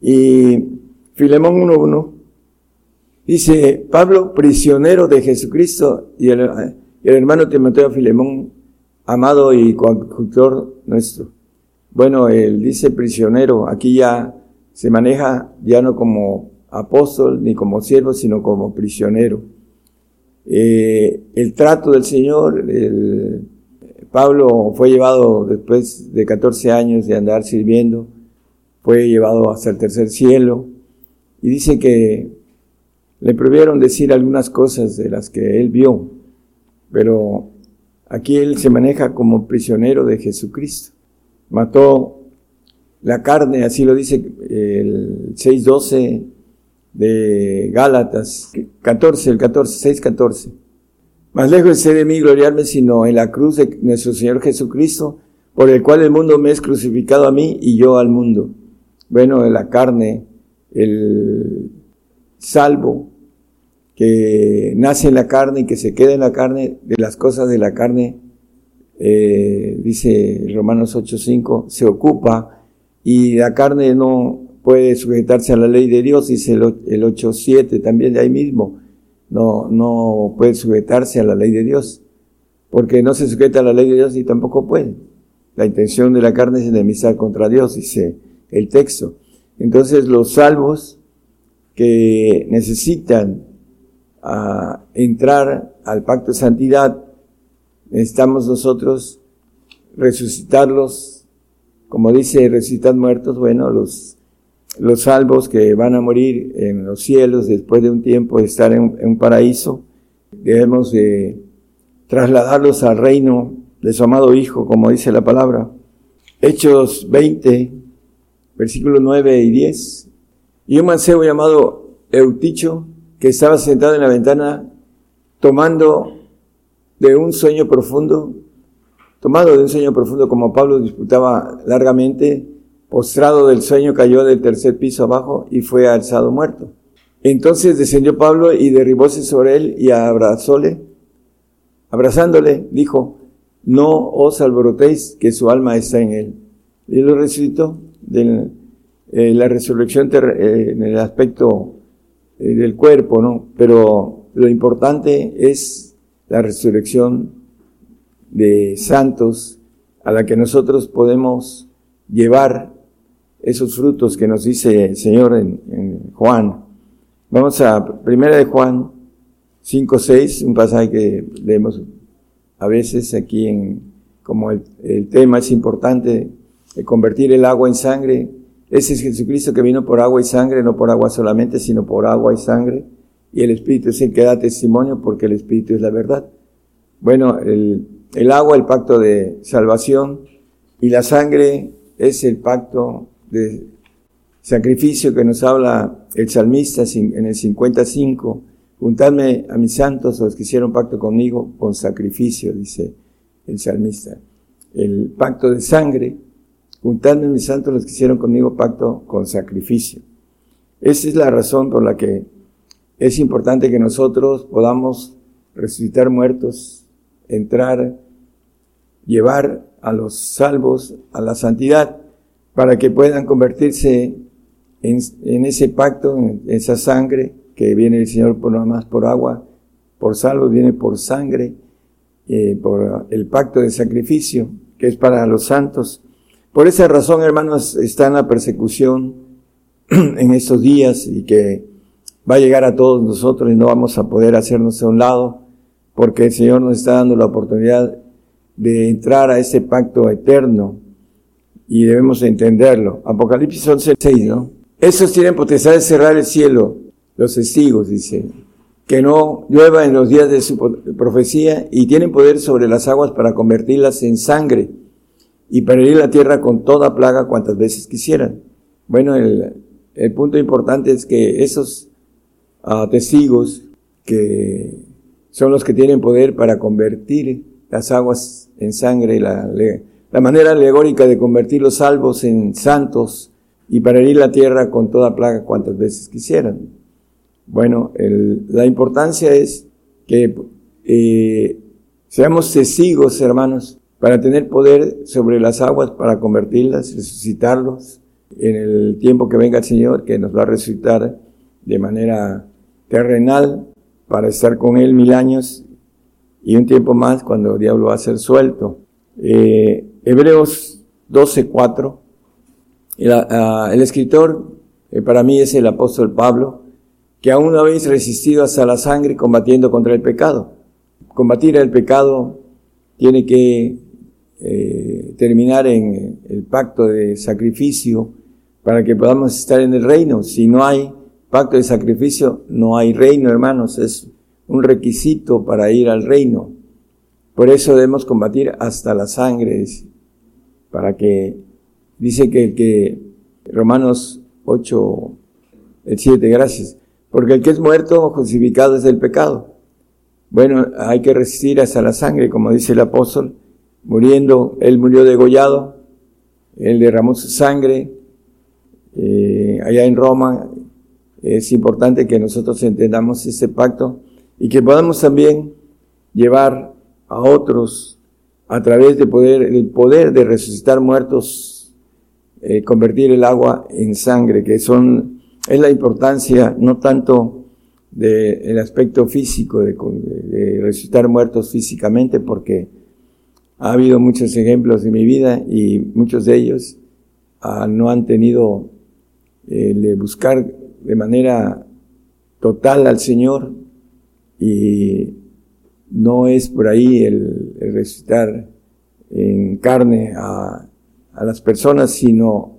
Y Filemón 1.1 dice, Pablo, prisionero de Jesucristo, y el, el hermano Timoteo Filemón, amado y coadjutor nuestro. Bueno, él dice prisionero, aquí ya se maneja ya no como apóstol ni como siervo, sino como prisionero. Eh, el trato del Señor, el, Pablo fue llevado después de 14 años de andar sirviendo, fue llevado hasta el tercer cielo y dice que le prohibieron decir algunas cosas de las que él vio, pero aquí él se maneja como prisionero de Jesucristo. Mató la carne, así lo dice el 6.12 de Gálatas, 14, el 14, 6.14. Más lejos de de mí gloriarme, sino en la cruz de nuestro Señor Jesucristo, por el cual el mundo me es crucificado a mí y yo al mundo. Bueno, la carne, el salvo que nace en la carne y que se queda en la carne, de las cosas de la carne, eh, dice Romanos 8.5, se ocupa y la carne no puede sujetarse a la ley de Dios, dice el, 8.7 también de ahí mismo, no, no puede sujetarse a la ley de Dios, porque no se sujeta a la ley de Dios y tampoco puede. La intención de la carne es enemistad contra Dios, dice el texto. Entonces los salvos que necesitan ah, entrar al pacto de santidad necesitamos nosotros resucitarlos, como dice, resucitar muertos, bueno, los, los salvos que van a morir en los cielos después de un tiempo de estar en, un paraíso, debemos de trasladarlos al reino de su amado Hijo, como dice la palabra. Hechos 20, versículos 9 y 10. Y un mancebo llamado Euticho, que estaba sentado en la ventana tomando de un sueño profundo, tomado de un sueño profundo como Pablo disputaba largamente, postrado del sueño cayó del tercer piso abajo y fue alzado muerto. Entonces descendió Pablo y derribóse sobre él y abrazóle, abrazándole, dijo, no os alborotéis que su alma está en él. Y lo resucitó de eh, la resurrección eh, en el aspecto eh, del cuerpo, ¿no? Pero lo importante es la resurrección de santos a la que nosotros podemos llevar esos frutos que nos dice el Señor en, Juan. Vamos a primera de Juan 5, 6, un pasaje que leemos a veces aquí en, como el, tema es importante, convertir el agua en sangre. Ese es Jesucristo que vino por agua y sangre, no por agua solamente, sino por agua y sangre. Y el Espíritu es el que da testimonio porque el Espíritu es la verdad. Bueno, el, el agua, el pacto de salvación, y la sangre es el pacto de sacrificio que nos habla el salmista en el 55. Juntadme a mis santos, los que hicieron pacto conmigo, con sacrificio, dice el salmista. El pacto de sangre, juntadme a mis santos, los que hicieron conmigo pacto con sacrificio. Esa es la razón por la que es importante que nosotros podamos resucitar muertos, entrar, llevar a los salvos a la santidad para que puedan convertirse en, ese pacto, en esa sangre que viene el Señor por más por agua, por salvos viene por sangre, eh, por el pacto de sacrificio que es para los santos. Por esa razón, hermanos, está en la persecución en estos días y que va a llegar a todos nosotros y no vamos a poder hacernos a un lado porque el Señor nos está dando la oportunidad de entrar a ese pacto eterno y debemos entenderlo. Apocalipsis 11.6, ¿no? Esos tienen potestad de cerrar el cielo, los testigos, dice, que no llueva en los días de su profecía y tienen poder sobre las aguas para convertirlas en sangre y para la tierra con toda plaga cuantas veces quisieran. Bueno, el, el punto importante es que esos uh, testigos que son los que tienen poder para convertir las aguas en sangre, la, la manera alegórica de convertir los salvos en santos y para herir la tierra con toda plaga cuantas veces quisieran. Bueno, la importancia es que eh, seamos testigos, hermanos, para tener poder sobre las aguas, para convertirlas, resucitarlos en el tiempo que venga el Señor, que nos va a resucitar de manera terrenal para estar con Él mil años y un tiempo más cuando el diablo va a ser suelto. Eh, Hebreos 12:4, el, ah, el escritor eh, para mí es el apóstol Pablo, que aún habéis resistido hasta la sangre combatiendo contra el pecado. Combatir el pecado tiene que eh, terminar en el pacto de sacrificio para que podamos estar en el reino. Si no hay pacto de sacrificio, no hay reino, hermanos. Es un requisito para ir al reino. Por eso debemos combatir hasta la sangre, para que, dice que, que Romanos 8, el 7, gracias, porque el que es muerto, justificado es del pecado. Bueno, hay que resistir hasta la sangre, como dice el apóstol, muriendo, él murió degollado, él derramó su sangre, eh, allá en Roma, es importante que nosotros entendamos este pacto y que podamos también llevar a otros a través de poder, el poder de resucitar muertos, eh, convertir el agua en sangre, que son, es la importancia no tanto del aspecto físico, de, resucitar muertos físicamente, porque ha habido muchos ejemplos en mi vida y muchos de ellos ah, no han tenido el de buscar de manera total al Señor, y no es por ahí el, resucitar en carne a, a, las personas, sino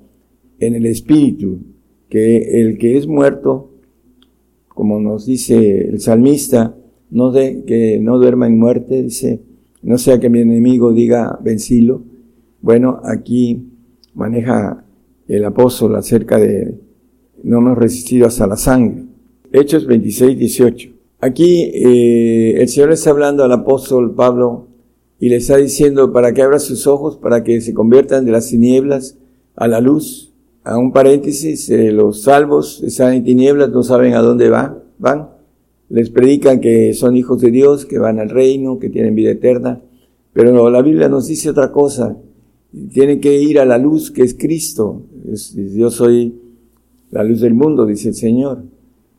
en el espíritu, que el que es muerto, como nos dice el salmista, no de, que no duerma en muerte, dice, no sea que mi enemigo diga vencilo. Bueno, aquí maneja el apóstol acerca de no hemos resistido hasta la sangre. Hechos 26, 18. Aquí eh, el Señor está hablando al apóstol Pablo y le está diciendo para que abra sus ojos, para que se conviertan de las tinieblas a la luz. A un paréntesis, eh, los salvos están en tinieblas, no saben a dónde van, van. Les predican que son hijos de Dios, que van al reino, que tienen vida eterna. Pero la Biblia nos dice otra cosa. Tienen que ir a la luz que es Cristo. yo soy la luz del mundo, dice el Señor.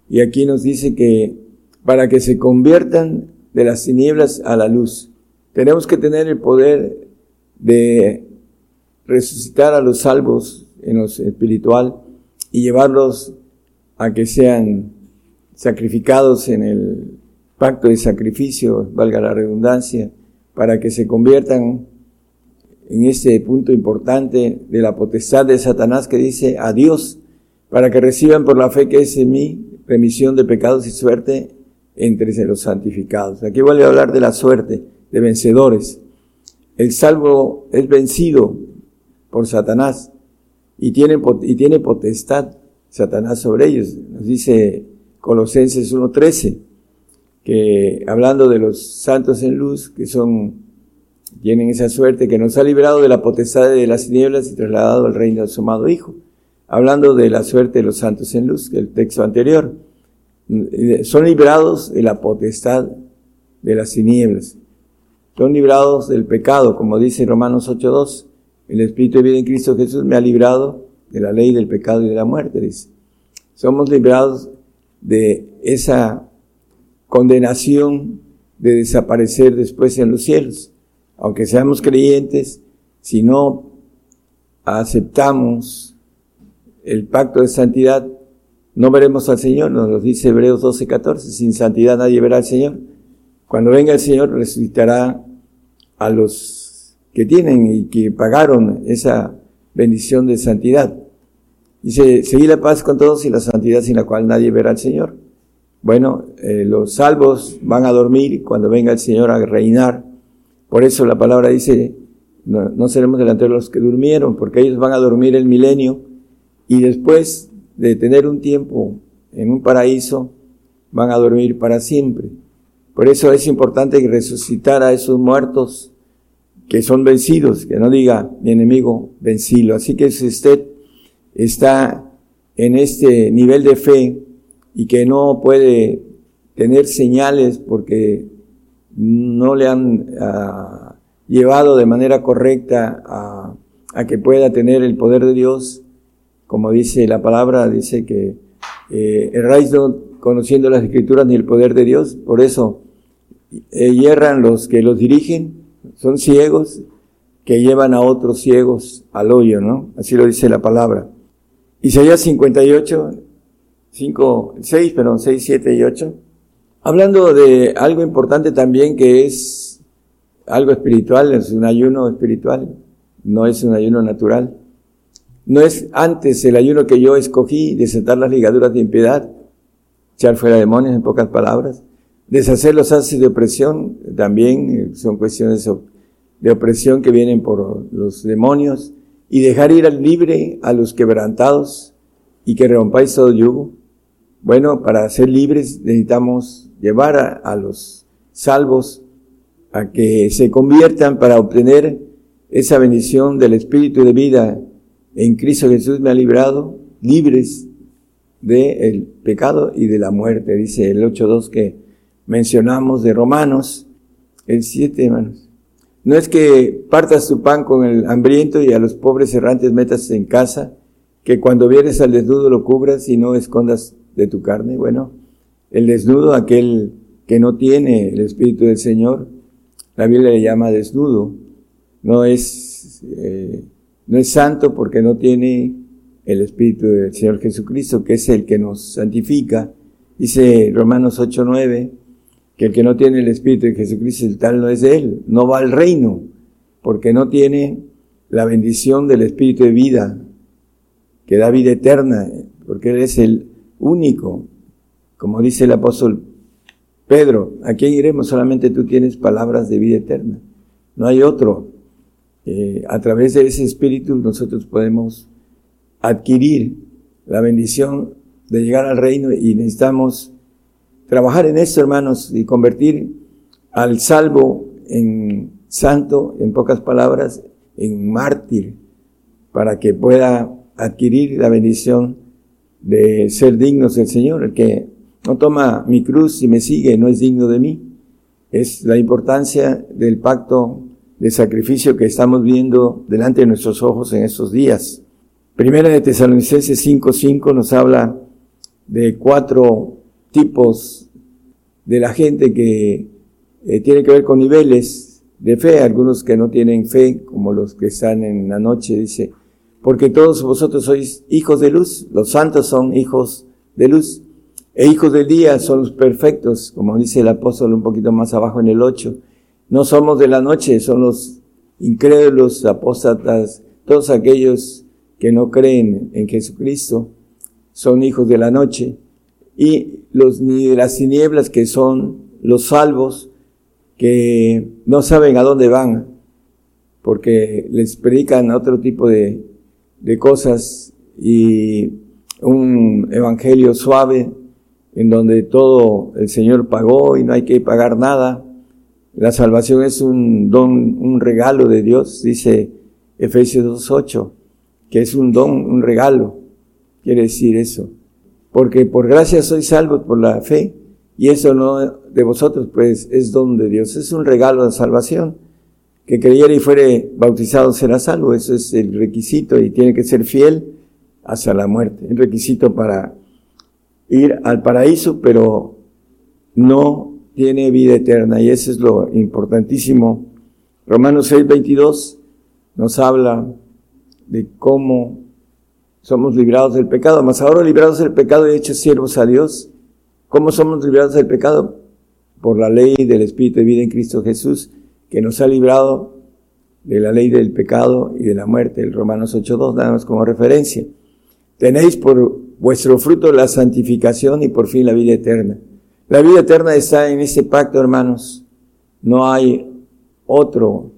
Y aquí nos dice que para que se conviertan de las tinieblas a la luz. Tenemos que tener el poder de resucitar a los salvos en lo espiritual y llevarlos a que sean sacrificados en el pacto de sacrificio, valga la redundancia, para que se conviertan en este punto importante de la potestad de Satanás que dice a Dios, para que reciban por la fe que es en mí remisión de pecados y suerte entre los santificados. Aquí vuelve a hablar de la suerte, de vencedores. El salvo es vencido por Satanás y tiene, y tiene potestad Satanás sobre ellos. Nos dice Colosenses 1.13, que hablando de los santos en luz, que son, tienen esa suerte, que nos ha librado de la potestad de las tinieblas y trasladado al reino de su amado Hijo. Hablando de la suerte de los santos en luz, el texto anterior. Son librados de la potestad de las tinieblas. Son librados del pecado, como dice Romanos 8.2. El Espíritu de vida en Cristo Jesús me ha librado de la ley del pecado y de la muerte. Somos librados de esa condenación de desaparecer después en los cielos. Aunque seamos creyentes, si no aceptamos el pacto de santidad, no veremos al Señor, nos lo dice Hebreos 12, 14, sin santidad nadie verá al Señor. Cuando venga el Señor resucitará a los que tienen y que pagaron esa bendición de santidad. Dice, seguir la paz con todos y la santidad sin la cual nadie verá al Señor. Bueno, eh, los salvos van a dormir cuando venga el Señor a reinar. Por eso la palabra dice, no, no seremos delante de los que durmieron, porque ellos van a dormir el milenio y después de tener un tiempo en un paraíso, van a dormir para siempre. Por eso es importante resucitar a esos muertos que son vencidos, que no diga mi enemigo vencilo. Así que si usted está en este nivel de fe y que no puede tener señales porque no le han ah, llevado de manera correcta a, a, que pueda tener el poder de Dios, como dice la palabra, dice que eh, erráis conociendo las escrituras ni el poder de Dios, por eso eh, hierran los que los dirigen, son ciegos que llevan a otros ciegos al hoyo, ¿no? Así lo dice la palabra. Isaías 58, 5, 6, perdón, 6, 7 y 8. Hablando de algo importante también que es algo espiritual, es un ayuno espiritual, no es un ayuno natural. No es antes el ayuno que yo escogí, desatar las ligaduras de impiedad, echar fuera demonios en pocas palabras, deshacer los haces de opresión, también eh, son cuestiones de opresión que vienen por los demonios, y dejar ir al libre a los quebrantados y que rompáis todo yugo. Bueno, para ser libres necesitamos llevar a, a los salvos a que se conviertan para obtener esa bendición del Espíritu de vida en Cristo Jesús me ha librado, libres del pecado y de la muerte, dice el 8.2 que mencionamos de Romanos, el 7, hermanos. No es que partas tu pan con el hambriento y a los pobres errantes metas en casa, que cuando vienes al desnudo lo cubras y no escondas de tu carne. Bueno, el desnudo, aquel que no tiene el Espíritu del Señor, la Biblia le llama desnudo. No es, eh, no es santo porque no tiene el Espíritu del Señor Jesucristo, que es el que nos santifica. Dice Romanos 8, 9, que el que no tiene el Espíritu de Jesucristo, el tal no es él, no va al reino, porque no tiene la bendición del Espíritu de vida, que da vida eterna, porque Él es el único, como dice el apóstol Pedro, ¿a quién iremos? Solamente tú tienes palabras de vida eterna, no hay otro. Eh, a través de ese Espíritu nosotros podemos adquirir la bendición de llegar al reino y necesitamos trabajar en esto, hermanos, y convertir al salvo en santo, en pocas palabras, en mártir, para que pueda adquirir la bendición de ser dignos del Señor. El que no toma mi cruz y me sigue no es digno de mí. Es la importancia del pacto de sacrificio que estamos viendo delante de nuestros ojos en estos días. Primera de Tesalonicenses 5.5 nos habla de cuatro tipos de la gente que eh, tiene que ver con niveles de fe, algunos que no tienen fe, como los que están en la noche, dice, porque todos vosotros sois hijos de luz, los santos son hijos de luz, e hijos del día son los perfectos, como dice el apóstol un poquito más abajo en el 8. No somos de la noche, son los incrédulos, apóstatas, todos aquellos que no creen en Jesucristo, son hijos de la noche, y los ni de las tinieblas que son los salvos, que no saben a dónde van, porque les predican otro tipo de, de cosas y un evangelio suave en donde todo el Señor pagó y no hay que pagar nada. La salvación es un don, un regalo de Dios, dice Efesios 2.8, que es un don, un regalo. Quiere decir eso. Porque por gracia soy salvo por la fe y eso no de vosotros, pues es don de Dios. Es un regalo de salvación. Que creyera y fuere bautizado será salvo. Eso es el requisito y tiene que ser fiel hasta la muerte. El requisito para ir al paraíso, pero no tiene vida eterna. Y eso es lo importantísimo. Romanos 6, 22 nos habla de cómo somos librados del pecado. Mas ahora librados del pecado y hechos siervos a Dios. ¿Cómo somos librados del pecado? Por la ley del Espíritu de vida en Cristo Jesús, que nos ha librado de la ley del pecado y de la muerte, el Romanos 8.2, nada más como referencia. Tenéis por vuestro fruto la santificación y por fin la vida eterna. La vida eterna está en ese pacto, hermanos. No hay otro.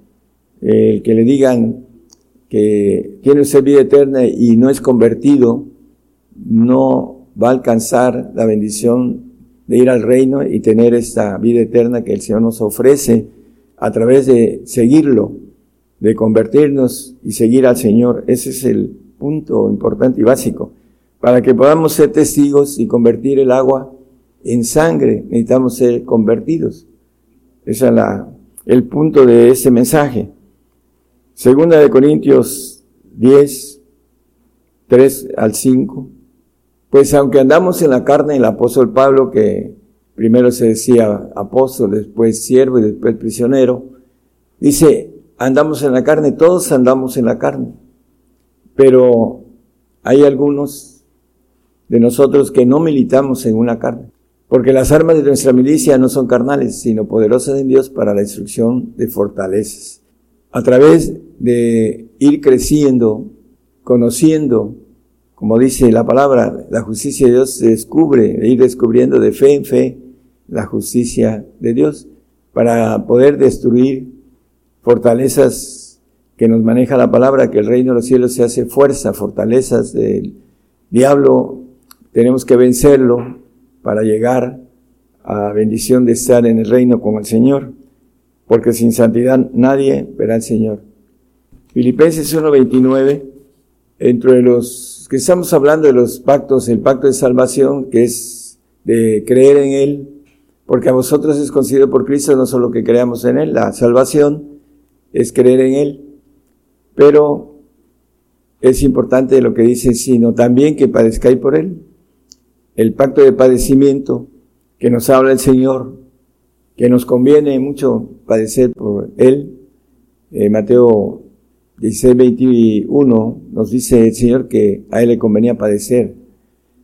El que le digan que tiene usted vida eterna y no es convertido, no va a alcanzar la bendición de ir al reino y tener esta vida eterna que el Señor nos ofrece a través de seguirlo, de convertirnos y seguir al Señor. Ese es el punto importante y básico. Para que podamos ser testigos y convertir el agua en sangre, necesitamos ser convertidos. Ese es la, el punto de ese mensaje. Segunda de Corintios 10, 3 al 5. Pues aunque andamos en la carne, el apóstol Pablo, que primero se decía apóstol, después siervo y después prisionero, dice, andamos en la carne, todos andamos en la carne, pero hay algunos de nosotros que no militamos en una carne, porque las armas de nuestra milicia no son carnales, sino poderosas en Dios para la destrucción de fortalezas. A través de ir creciendo, conociendo, como dice la palabra, la justicia de Dios se descubre, de ir descubriendo de fe en fe la justicia de Dios para poder destruir fortalezas que nos maneja la palabra, que el reino de los cielos se hace fuerza, fortalezas del diablo, tenemos que vencerlo para llegar a bendición de estar en el reino con el Señor, porque sin santidad nadie verá al Señor. Filipenses 1.29, entre los que estamos hablando de los pactos, el pacto de salvación, que es de creer en Él, porque a vosotros es concedido por Cristo no solo que creamos en Él, la salvación es creer en Él, pero es importante lo que dice, sino también que padezcáis por Él. El pacto de padecimiento que nos habla el Señor, que nos conviene mucho padecer por Él. Eh, Mateo 16, 21 nos dice el Señor que a Él le convenía padecer.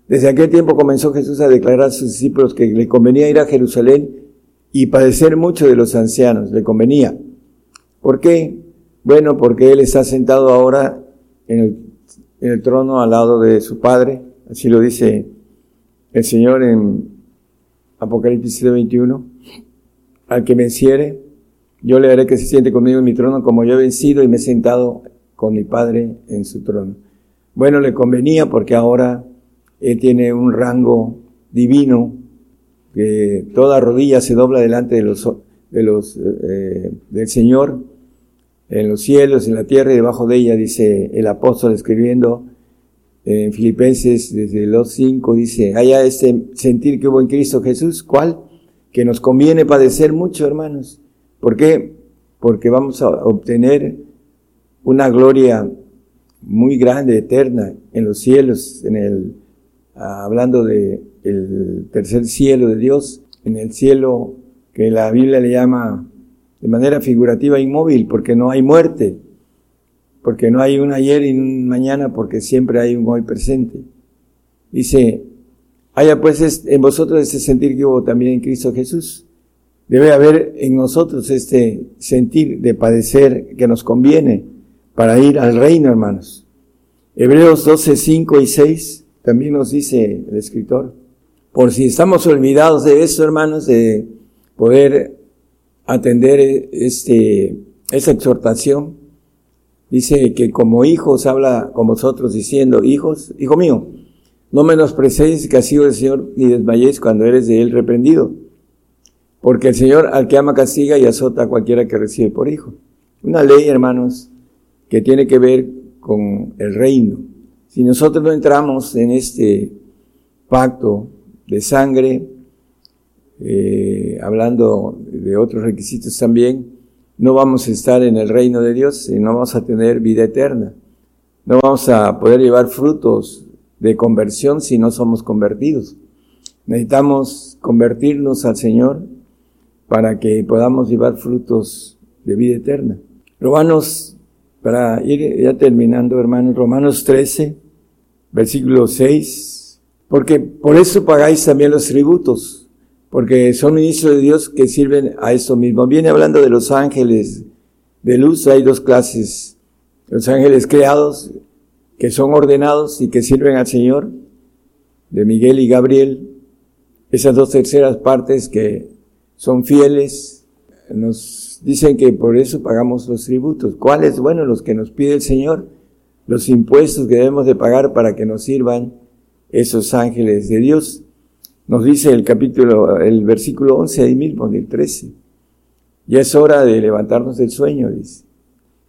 Desde aquel tiempo comenzó Jesús a declarar a sus discípulos que le convenía ir a Jerusalén y padecer mucho de los ancianos, le convenía. ¿Por qué? Bueno, porque Él está sentado ahora en el, en el trono al lado de su Padre, así lo dice el Señor en Apocalipsis 21, al que venciere, yo le haré que se siente conmigo en mi trono como yo he vencido y me he sentado con mi Padre en su trono. Bueno, le convenía porque ahora él tiene un rango divino que toda rodilla se dobla delante de los, eh, del Señor en los cielos, en la tierra y debajo de ella, dice el apóstol escribiendo en Filipenses desde los 5, dice, haya este sentir que hubo en Cristo Jesús, ¿cuál? Que nos conviene padecer mucho, hermanos ¿Por qué? Porque vamos a obtener una gloria muy grande, eterna, en los cielos, en el, hablando de tercer cielo de Dios, en el cielo que la Biblia le llama de manera figurativa inmóvil, porque no hay muerte, porque no hay un ayer y un mañana, porque siempre hay un hoy presente. Dice, haya pues en vosotros ese sentir que hubo también en Cristo Jesús. Debe haber en nosotros este sentir de padecer que nos conviene para ir al reino, hermanos. Hebreos 12, 5 y 6 también nos dice el escritor, por si estamos olvidados de eso, hermanos, de poder atender este, esa exhortación, dice que como hijos habla con vosotros diciendo, hijos, hijo mío, no menosprecéis que ha sido el Señor ni desmayéis cuando eres de Él reprendido, porque el Señor al que ama castiga y azota a cualquiera que recibe por hijo. Una ley, hermanos, que tiene que ver con el reino. Si nosotros no entramos en este pacto de sangre, eh, hablando de otros requisitos también, no vamos a estar en el reino de Dios y no vamos a tener vida eterna. No vamos a poder llevar frutos de conversión si no somos convertidos. Necesitamos convertirnos al Señor para que podamos llevar frutos de vida eterna. Romanos, para ir ya terminando, hermanos, Romanos 13, versículo 6, porque por eso pagáis también los tributos, porque son ministros de Dios que sirven a eso mismo. Viene hablando de los ángeles de luz, hay dos clases, los ángeles creados que son ordenados y que sirven al Señor, de Miguel y Gabriel, esas dos terceras partes que son fieles, nos dicen que por eso pagamos los tributos. ¿Cuáles? Bueno, los que nos pide el Señor, los impuestos que debemos de pagar para que nos sirvan esos ángeles de Dios. Nos dice el capítulo, el versículo 11 ahí mismo, del 13. Ya es hora de levantarnos del sueño, dice.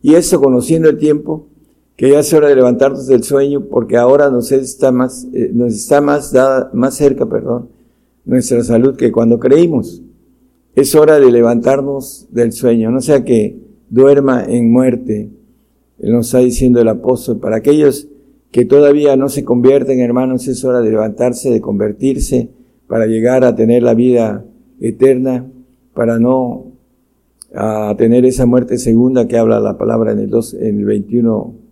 Y eso conociendo el tiempo, que ya es hora de levantarnos del sueño porque ahora nos está más, eh, nos está más dada, más cerca, perdón, nuestra salud que cuando creímos. Es hora de levantarnos del sueño, no sea que duerma en muerte, nos está diciendo el apóstol. Para aquellos que todavía no se convierten, hermanos, es hora de levantarse, de convertirse, para llegar a tener la vida eterna, para no a tener esa muerte segunda que habla la palabra en el, dos, en el 21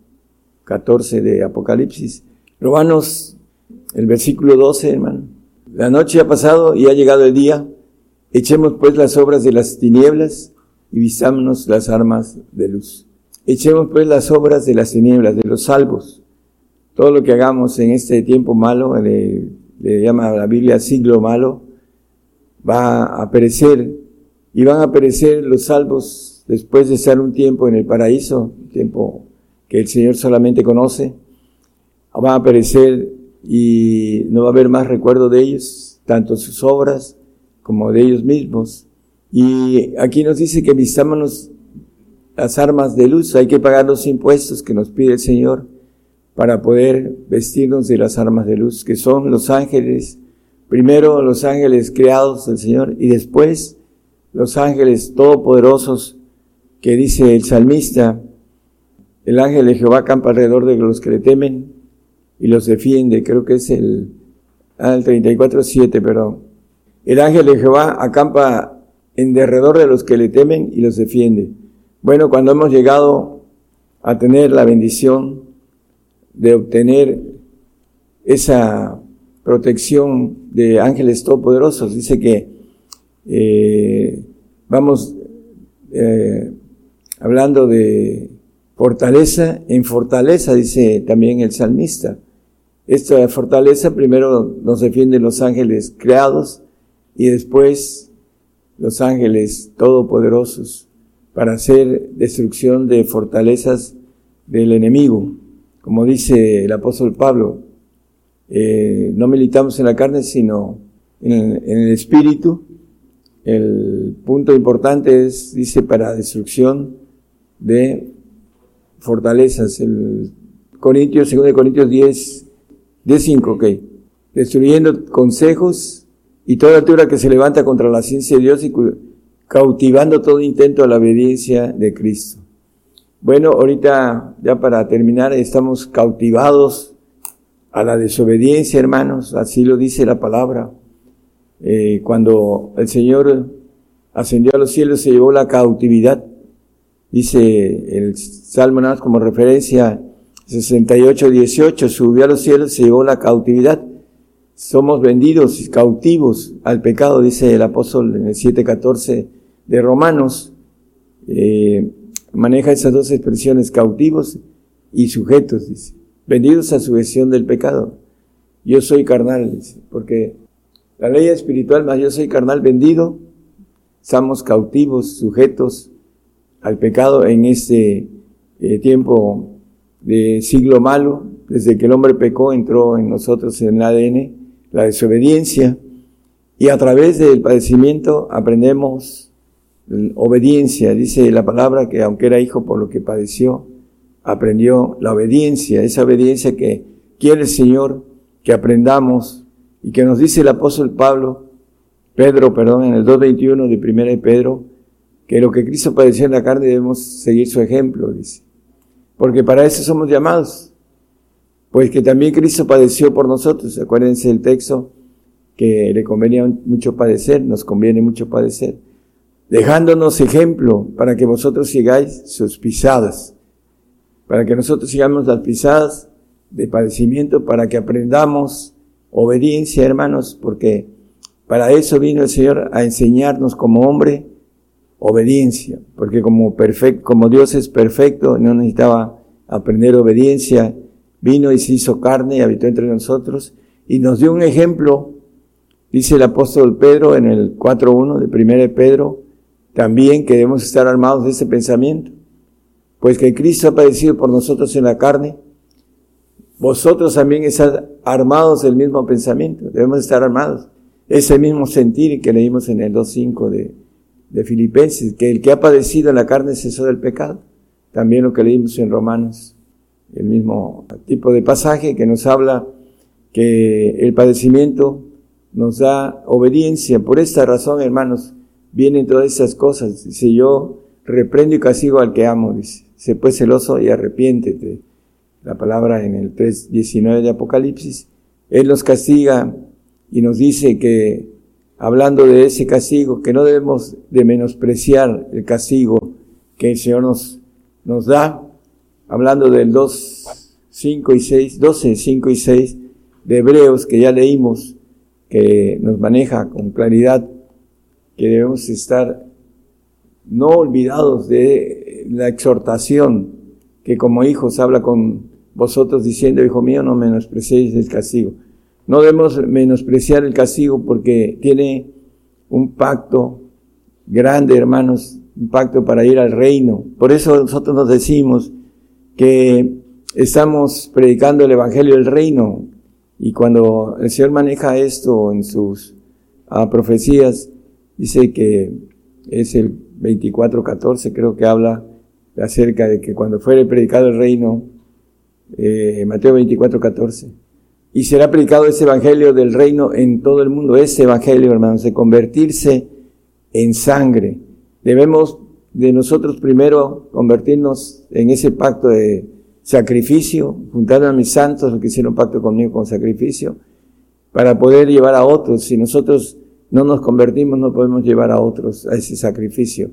14 de Apocalipsis. Romanos, el versículo 12, hermano. La noche ha pasado y ha llegado el día. Echemos pues las obras de las tinieblas y vistámonos las armas de luz. Echemos pues las obras de las tinieblas, de los salvos. Todo lo que hagamos en este tiempo malo, le, le llama la Biblia siglo malo, va a perecer y van a perecer los salvos después de estar un tiempo en el paraíso, tiempo que el Señor solamente conoce, va a aparecer y no va a haber más recuerdo de ellos, tanto sus obras como de ellos mismos. Y aquí nos dice que vistámonos las armas de luz, hay que pagar los impuestos que nos pide el Señor para poder vestirnos de las armas de luz, que son los ángeles, primero los ángeles creados del Señor y después los ángeles todopoderosos que dice el salmista, el ángel de Jehová acampa alrededor de los que le temen y los defiende. Creo que es el, ah, el 34.7, perdón. El ángel de Jehová acampa en derredor de los que le temen y los defiende. Bueno, cuando hemos llegado a tener la bendición de obtener esa protección de ángeles todopoderosos, dice que eh, vamos eh, hablando de Fortaleza en fortaleza, dice también el salmista. Esta fortaleza primero nos defienden los ángeles creados y después los ángeles todopoderosos para hacer destrucción de fortalezas del enemigo. Como dice el apóstol Pablo, eh, no militamos en la carne, sino en el espíritu. El punto importante es, dice, para destrucción de fortalezas. El Corintios, 2 Corintios 10, 10, 5, ok. Destruyendo consejos y toda altura que se levanta contra la ciencia de Dios y cautivando todo intento a la obediencia de Cristo. Bueno, ahorita ya para terminar, estamos cautivados a la desobediencia, hermanos, así lo dice la palabra. Eh, cuando el Señor ascendió a los cielos, se llevó la cautividad dice el Salmo nada más como referencia, 68, 18, subió a los cielos, se llevó la cautividad. Somos vendidos y cautivos al pecado, dice el apóstol en el 7.14 de Romanos. Eh, maneja esas dos expresiones, cautivos y sujetos, dice. Vendidos a sujeción del pecado. Yo soy carnal, dice, porque la ley espiritual, más yo soy carnal vendido, estamos cautivos, sujetos al pecado en este eh, tiempo de siglo malo, desde que el hombre pecó, entró en nosotros en el ADN la desobediencia, y a través del padecimiento aprendemos obediencia. Dice la palabra que aunque era hijo por lo que padeció, aprendió la obediencia, esa obediencia que quiere el Señor que aprendamos y que nos dice el apóstol Pablo, Pedro, perdón, en el 2.21 de 1 de Pedro, que lo que Cristo padeció en la carne debemos seguir su ejemplo, dice. Porque para eso somos llamados. Pues que también Cristo padeció por nosotros. Acuérdense el texto que le convenía mucho padecer, nos conviene mucho padecer. Dejándonos ejemplo para que vosotros sigáis sus pisadas. Para que nosotros sigamos las pisadas de padecimiento, para que aprendamos obediencia, hermanos, porque para eso vino el Señor a enseñarnos como hombre obediencia, porque como como Dios es perfecto, no necesitaba aprender obediencia, vino y se hizo carne y habitó entre nosotros y nos dio un ejemplo, dice el apóstol Pedro en el 4.1 de 1 Pedro, también que debemos estar armados de ese pensamiento, pues que Cristo ha padecido por nosotros en la carne, vosotros también estar armados del mismo pensamiento, debemos estar armados. Ese mismo sentir que leímos en el 2.5 de, de Filipenses, que el que ha padecido en la carne cesó del pecado. También lo que leímos en Romanos, el mismo tipo de pasaje que nos habla que el padecimiento nos da obediencia. Por esta razón, hermanos, vienen todas esas cosas. Dice yo, reprendo y castigo al que amo, dice. Se pues celoso y arrepiéntete. La palabra en el 3.19 de Apocalipsis. Él nos castiga y nos dice que hablando de ese castigo, que no debemos de menospreciar el castigo que el Señor nos, nos da, hablando del 2, 5 y 6, 12, 5 y 6 de Hebreos que ya leímos, que nos maneja con claridad que debemos estar no olvidados de la exhortación que como hijos habla con vosotros diciendo, hijo mío, no menospreciéis el castigo. No debemos menospreciar el castigo porque tiene un pacto grande, hermanos, un pacto para ir al reino. Por eso nosotros nos decimos que estamos predicando el Evangelio del reino. Y cuando el Señor maneja esto en sus ah, profecías, dice que es el 24-14, creo que habla acerca de que cuando fuere predicado el reino, eh, Mateo 24-14, y será predicado ese evangelio del reino en todo el mundo. Ese evangelio, hermanos, de convertirse en sangre. Debemos de nosotros primero convertirnos en ese pacto de sacrificio, juntar a mis santos, los que hicieron pacto conmigo con sacrificio, para poder llevar a otros. Si nosotros no nos convertimos, no podemos llevar a otros a ese sacrificio,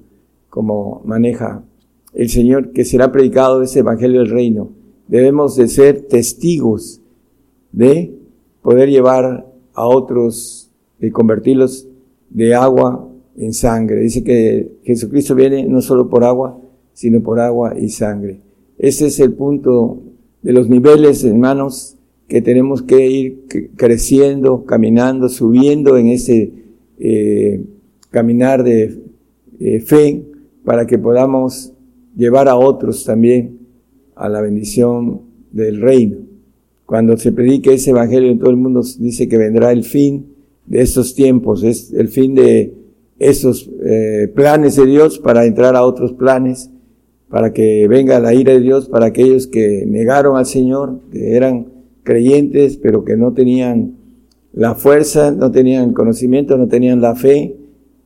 como maneja el Señor, que será predicado ese evangelio del reino. Debemos de ser testigos de poder llevar a otros y convertirlos de agua en sangre. Dice que Jesucristo viene no solo por agua, sino por agua y sangre. Ese es el punto de los niveles, hermanos, que tenemos que ir creciendo, caminando, subiendo en ese eh, caminar de eh, fe para que podamos llevar a otros también a la bendición del reino. Cuando se predique ese evangelio en todo el mundo, dice que vendrá el fin de estos tiempos, es el fin de esos eh, planes de Dios para entrar a otros planes, para que venga la ira de Dios para aquellos que negaron al Señor, que eran creyentes, pero que no tenían la fuerza, no tenían conocimiento, no tenían la fe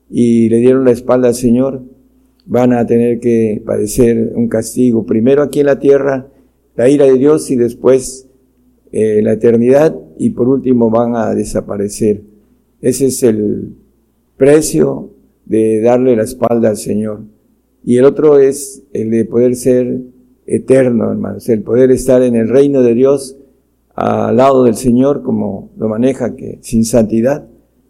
y le dieron la espalda al Señor, van a tener que padecer un castigo, primero aquí en la tierra, la ira de Dios y después eh, la eternidad y por último van a desaparecer. Ese es el precio de darle la espalda al Señor. y el otro es el de poder ser eterno, hermanos, el poder estar en el reino de Dios al lado del Señor como lo maneja, que sin santidad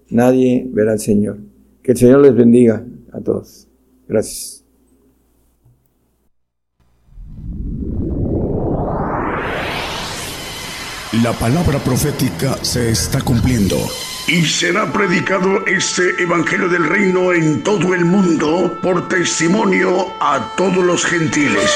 nadie verá al Señor. Que el Señor les bendiga a todos. Gracias. La palabra profética se está cumpliendo. Y será predicado este Evangelio del Reino en todo el mundo por testimonio a todos los gentiles.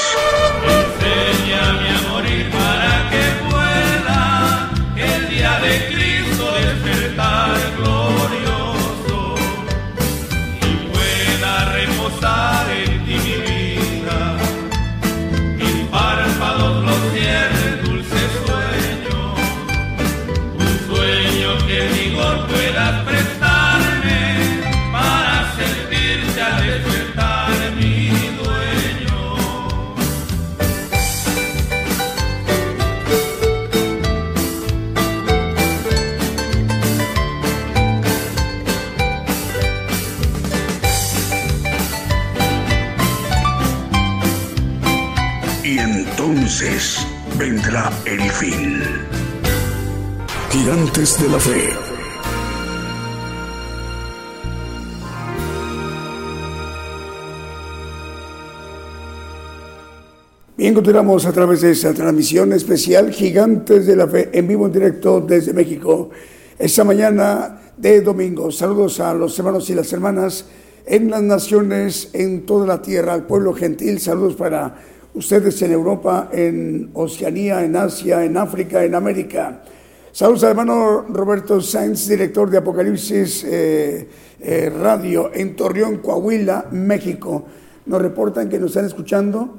Vendrá el fin. Gigantes de la Fe. Bien, continuamos a través de esta transmisión especial Gigantes de la Fe en vivo en directo desde México. Esta mañana de domingo. Saludos a los hermanos y las hermanas en las naciones, en toda la tierra, al pueblo gentil. Saludos para ustedes en Europa, en Oceanía, en Asia, en África, en América. Saludos al hermano Roberto Sainz, director de Apocalipsis eh, eh, Radio en Torreón, Coahuila, México. Nos reportan que nos están escuchando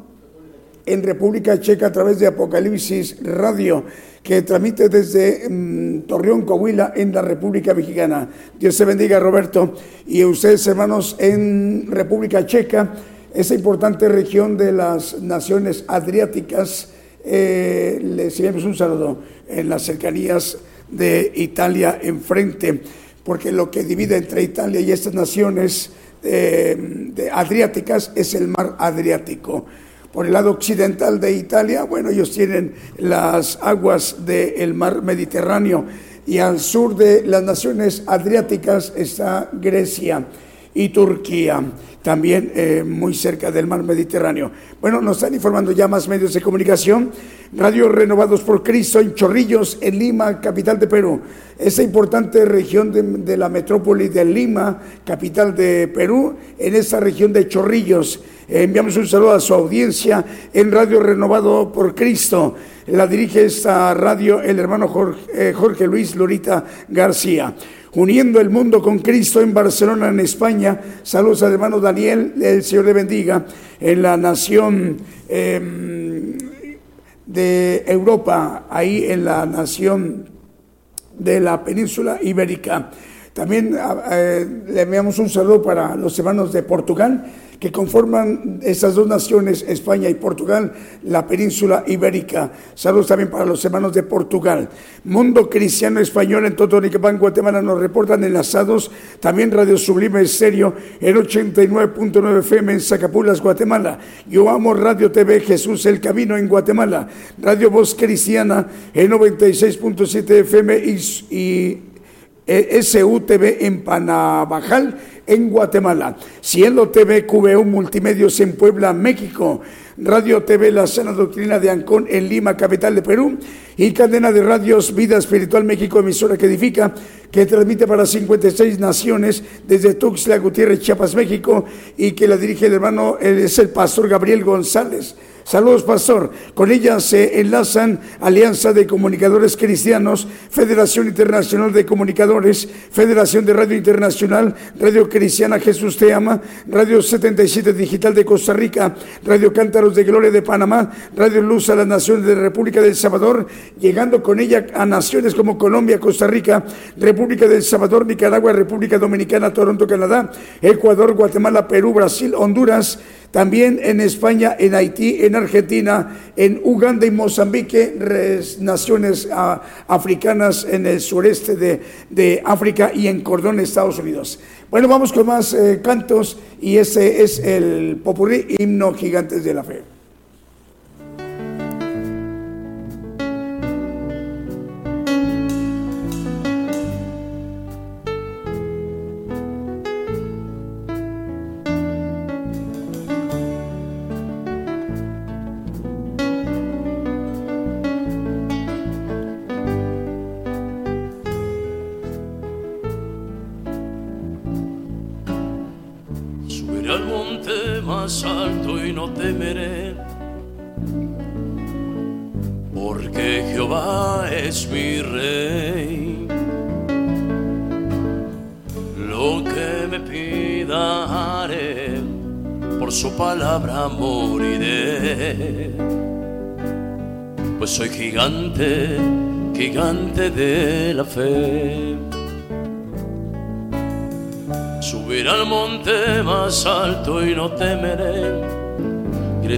en República Checa a través de Apocalipsis Radio, que transmite desde mm, Torreón, Coahuila, en la República Mexicana. Dios se bendiga, Roberto. Y ustedes, hermanos, en República Checa, esa importante región de las naciones adriáticas. Eh, les enviamos un saludo en las cercanías de Italia enfrente, porque lo que divide entre Italia y estas naciones eh, adriáticas es el mar Adriático. Por el lado occidental de Italia, bueno, ellos tienen las aguas del mar Mediterráneo y al sur de las naciones adriáticas está Grecia y Turquía también eh, muy cerca del mar Mediterráneo. Bueno, nos están informando ya más medios de comunicación. Radio Renovados por Cristo en Chorrillos, en Lima, capital de Perú. Esa importante región de, la metrópoli de Lima, capital de Perú, en esa región de Chorrillos. enviamos un saludo a su audiencia en Radio Renovado por Cristo. La dirige esta radio el hermano Jorge, eh, Jorge Luis Lorita García uniendo el mundo con Cristo en Barcelona, en España. Saludos al hermano Daniel, el Señor le bendiga, en la nación em, de Europa, ahí en la nación de la península ibérica. También ah, eh, le enviamos un saludo para los hermanos de Portugal que conforman estas dos naciones, España y Portugal, la península ibérica. Saludos también para los hermanos de Portugal. Mundo Cristiano Español en Totonicapán, Guatemala, nos reportan enlazados. También Radio Sublime Estéreo en 89.9 FM en Zacapulas, Guatemala. Yo amo Radio TV Jesús el Camino en Guatemala. Radio Voz Cristiana en 96.7 FM y, SUTV en Panabajal en Guatemala. Cielo TV QVU Multimedios en Puebla, México. Radio TV La Sana Doctrina de Ancón en Lima, capital de Perú. Y cadena de radios Vida Espiritual México, emisora que edifica, que transmite para 56 naciones desde Tuxtla Gutiérrez, Chiapas, México. Y que la dirige el hermano, es el pastor Gabriel González. Saludos, pastor. Con ella se enlazan Alianza de Comunicadores Cristianos, Federación Internacional de Comunicadores, Federación de Radio Internacional, Radio Cristiana Jesús Te Ama, Radio 77 Digital de Costa Rica, Radio Cántaros de Gloria de Panamá, Radio Luz a las Naciones de la República del Salvador, llegando con ella a naciones como Colombia, Costa Rica, República del Salvador, Nicaragua, República Dominicana, Toronto, Canadá, Ecuador, Guatemala, Perú, Brasil, Honduras, también en España, en Haití, en Argentina, en Uganda y Mozambique, naciones ah, africanas en el sureste de, África y en Cordón, Estados Unidos. Bueno, vamos con más eh, cantos y ese es el popurrí himno Gigantes de la Fe.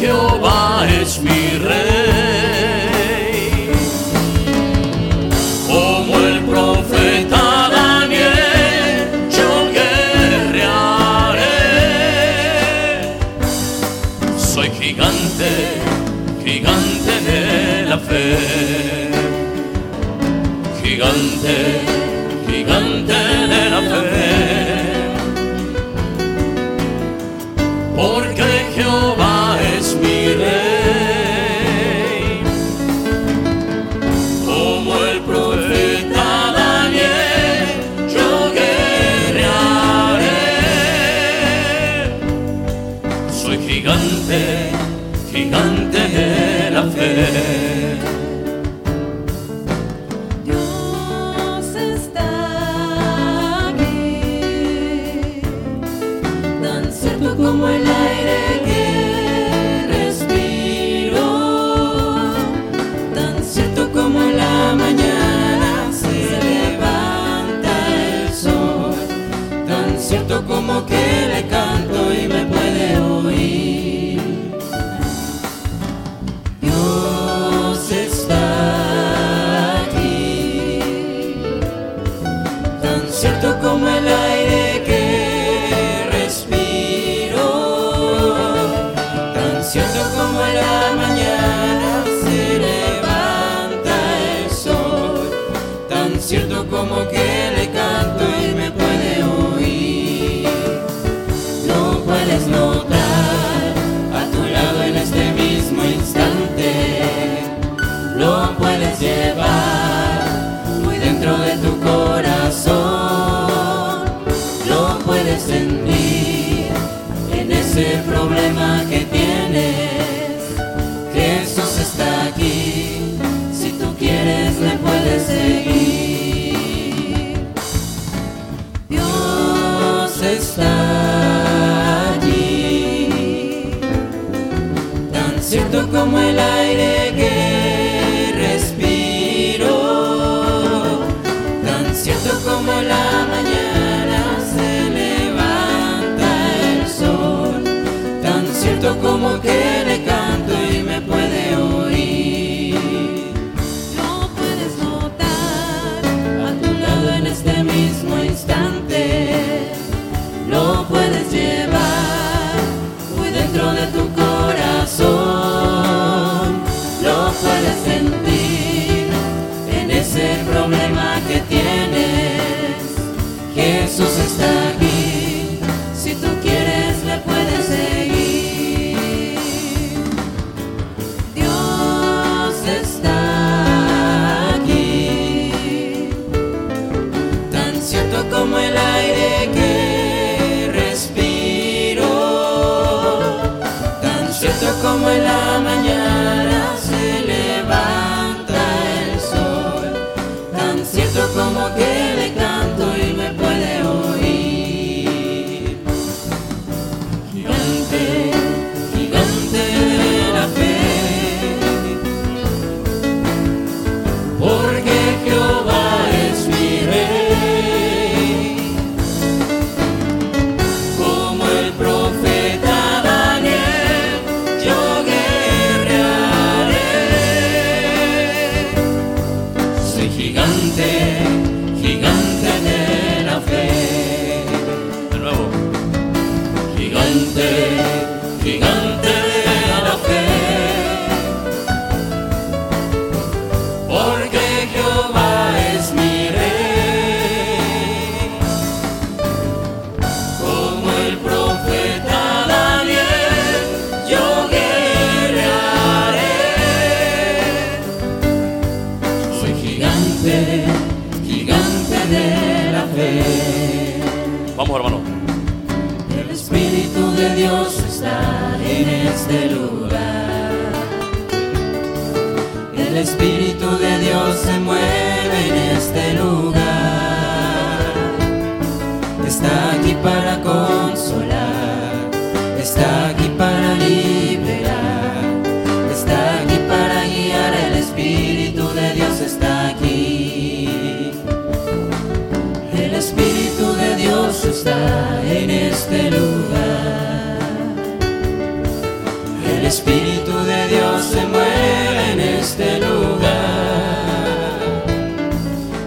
Jehová es mi rey. Está aquí, si tú quieres le puedes seguir. El Espíritu de Dios se mueve en este lugar.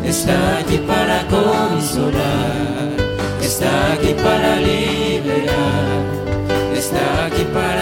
Está aquí para consolar, está aquí para liberar, está aquí para...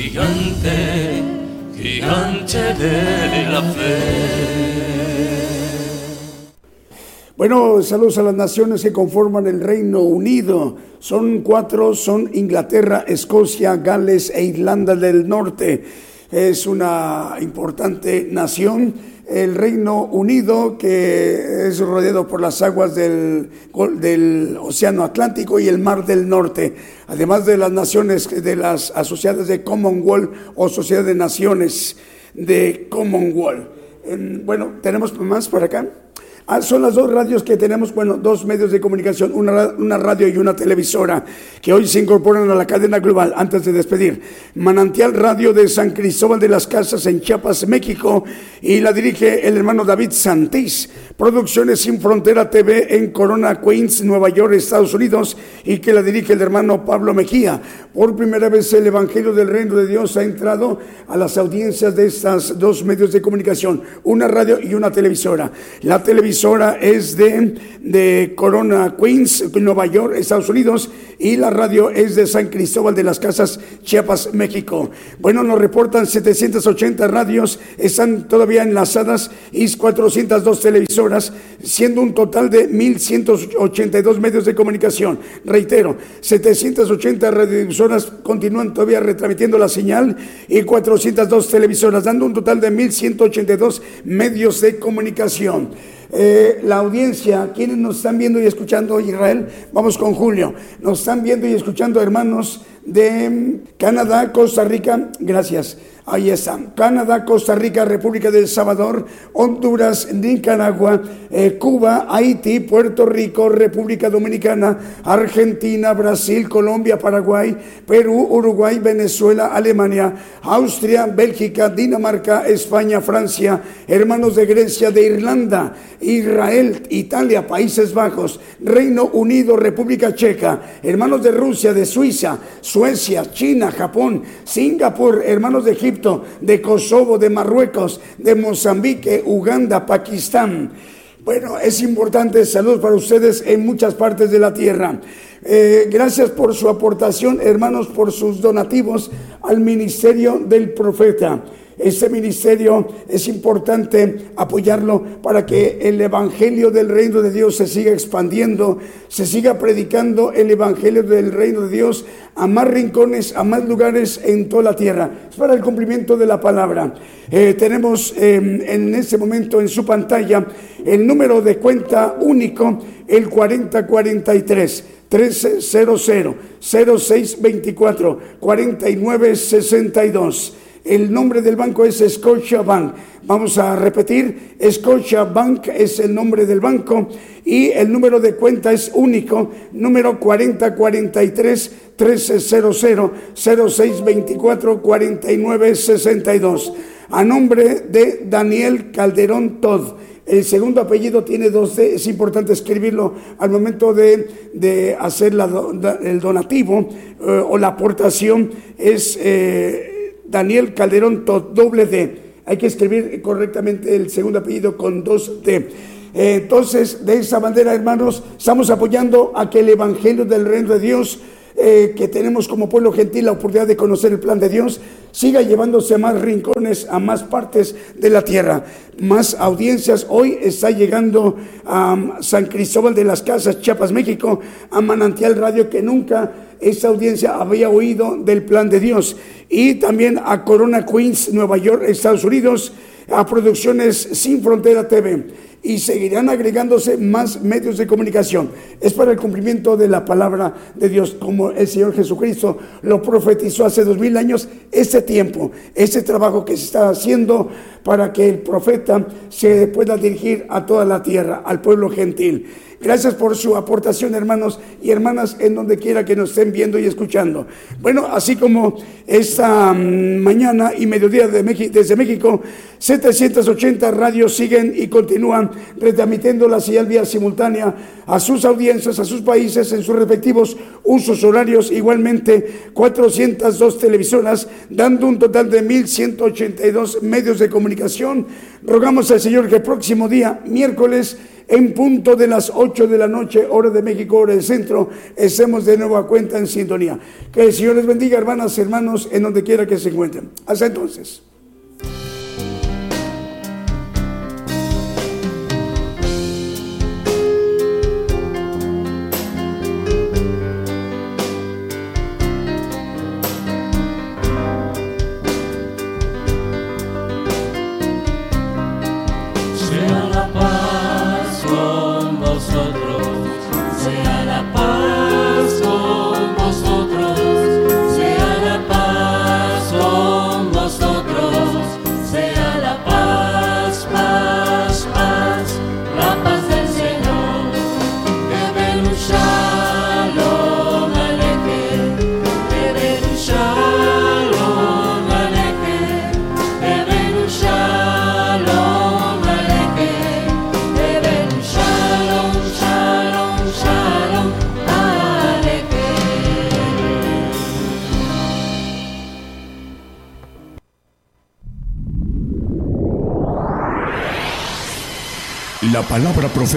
gigante, gigante de la fe. Bueno, saludos a las naciones que conforman el Reino Unido. Son cuatro, son Inglaterra, Escocia, Gales e Irlanda del Norte. Es una importante nación el Reino Unido, que es rodeado por las aguas del, del, Océano Atlántico y el Mar del Norte, además de las naciones de las asociadas de Commonwealth o Sociedad de Naciones de Commonwealth. bueno, tenemos más por acá. Ah, son las dos radios que tenemos, bueno, dos medios de comunicación, una, una, radio y una televisora, que hoy se incorporan a la cadena global. Antes de despedir, Manantial Radio de San Cristóbal de las Casas en Chiapas, México, y la dirige el hermano David Santís. Producciones Sin Frontera TV en Corona, Queens, Nueva York, Estados Unidos, y que la dirige el hermano Pablo Mejía. Por primera vez el Evangelio del Reino de Dios ha entrado a las audiencias de estas dos medios de comunicación, una radio y una televisora. La televisora es de, de Corona Queens, Nueva York, Estados Unidos, y la radio es de San Cristóbal de las Casas, Chiapas, México. Bueno, nos reportan 780 radios, están todavía enlazadas y 402 televisoras, siendo un total de 1.182 medios de comunicación. Reitero, 780 radiodifusoras continúan todavía retransmitiendo la señal y 402 televisoras, dando un total de 1.182 medios de comunicación. Eh, la audiencia, quienes nos están viendo y escuchando Israel, vamos con Julio, nos están viendo y escuchando hermanos de Canadá, Costa Rica, gracias. Ahí está. Canadá, Costa Rica, República del Salvador, Honduras, Nicaragua, eh, Cuba, Haití, Puerto Rico, República Dominicana, Argentina, Brasil, Colombia, Paraguay, Perú, Uruguay, Venezuela, Alemania, Austria, Bélgica, Dinamarca, España, Francia, hermanos de Grecia, de Irlanda, Israel, Italia, Países Bajos, Reino Unido, República Checa, hermanos de Rusia, de Suiza, Suecia, China, Japón, Singapur, hermanos de Egipto, de Kosovo, de Marruecos, de Mozambique, Uganda, Pakistán. Bueno, es importante salud para ustedes en muchas partes de la tierra. Eh, gracias por su aportación, hermanos, por sus donativos al ministerio del profeta. Este ministerio es importante apoyarlo para que el Evangelio del Reino de Dios se siga expandiendo, se siga predicando el Evangelio del Reino de Dios a más rincones, a más lugares en toda la tierra. Es para el cumplimiento de la palabra. Eh, tenemos em, en este momento en su pantalla el número de cuenta único, el 4043. 300 0624 4962 el nombre del banco es Scotia Bank. Vamos a repetir, Scotia Bank es el nombre del banco y el número de cuenta es único, número 4043 1300 0624 4962. A nombre de Daniel Calderón Todd. El segundo apellido tiene dos D, es importante escribirlo al momento de, hacer el donativo eh, o la aportación. Es. Eh, Daniel Calderón, doble D. Hay que escribir correctamente el segundo apellido con dos D. Entonces, de esa manera, hermanos, estamos apoyando a que el Evangelio del Reino de Dios, eh, que tenemos como pueblo gentil la oportunidad de conocer el plan de Dios, siga llevándose a más rincones, a más partes de la tierra, más audiencias. Hoy está llegando a San Cristóbal de las Casas, Chiapas, México, a Manantial Radio, que nunca esa audiencia había oído del plan de Dios. Y también a Corona Queens, Nueva York, Estados Unidos, a Producciones Sin Frontera TV y seguirán agregándose más medios de comunicación. Es para el cumplimiento de la palabra de Dios, como el Señor Jesucristo lo profetizó hace dos mil años, ese tiempo, ese trabajo que se está haciendo para que el profeta se pueda dirigir a toda la tierra, al pueblo gentil. Gracias por su aportación, hermanos y hermanas, en donde quiera que nos estén viendo y escuchando. Bueno, así como esta mm, mañana y mediodía de desde México, 780 radios siguen y continúan retransmitiendo la señal vía simultánea a sus audiencias, a sus países, en sus respectivos usos horarios. Igualmente, 402 televisoras, dando un total de 1.182 medios de comunicación. Rogamos al Señor que el próximo día, miércoles, en punto de las 8 de la noche, hora de México, hora del centro, estemos de nuevo a cuenta en sintonía. Que el Señor les bendiga, hermanas hermanos, en donde quiera que se encuentren. Hasta entonces.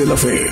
De la fe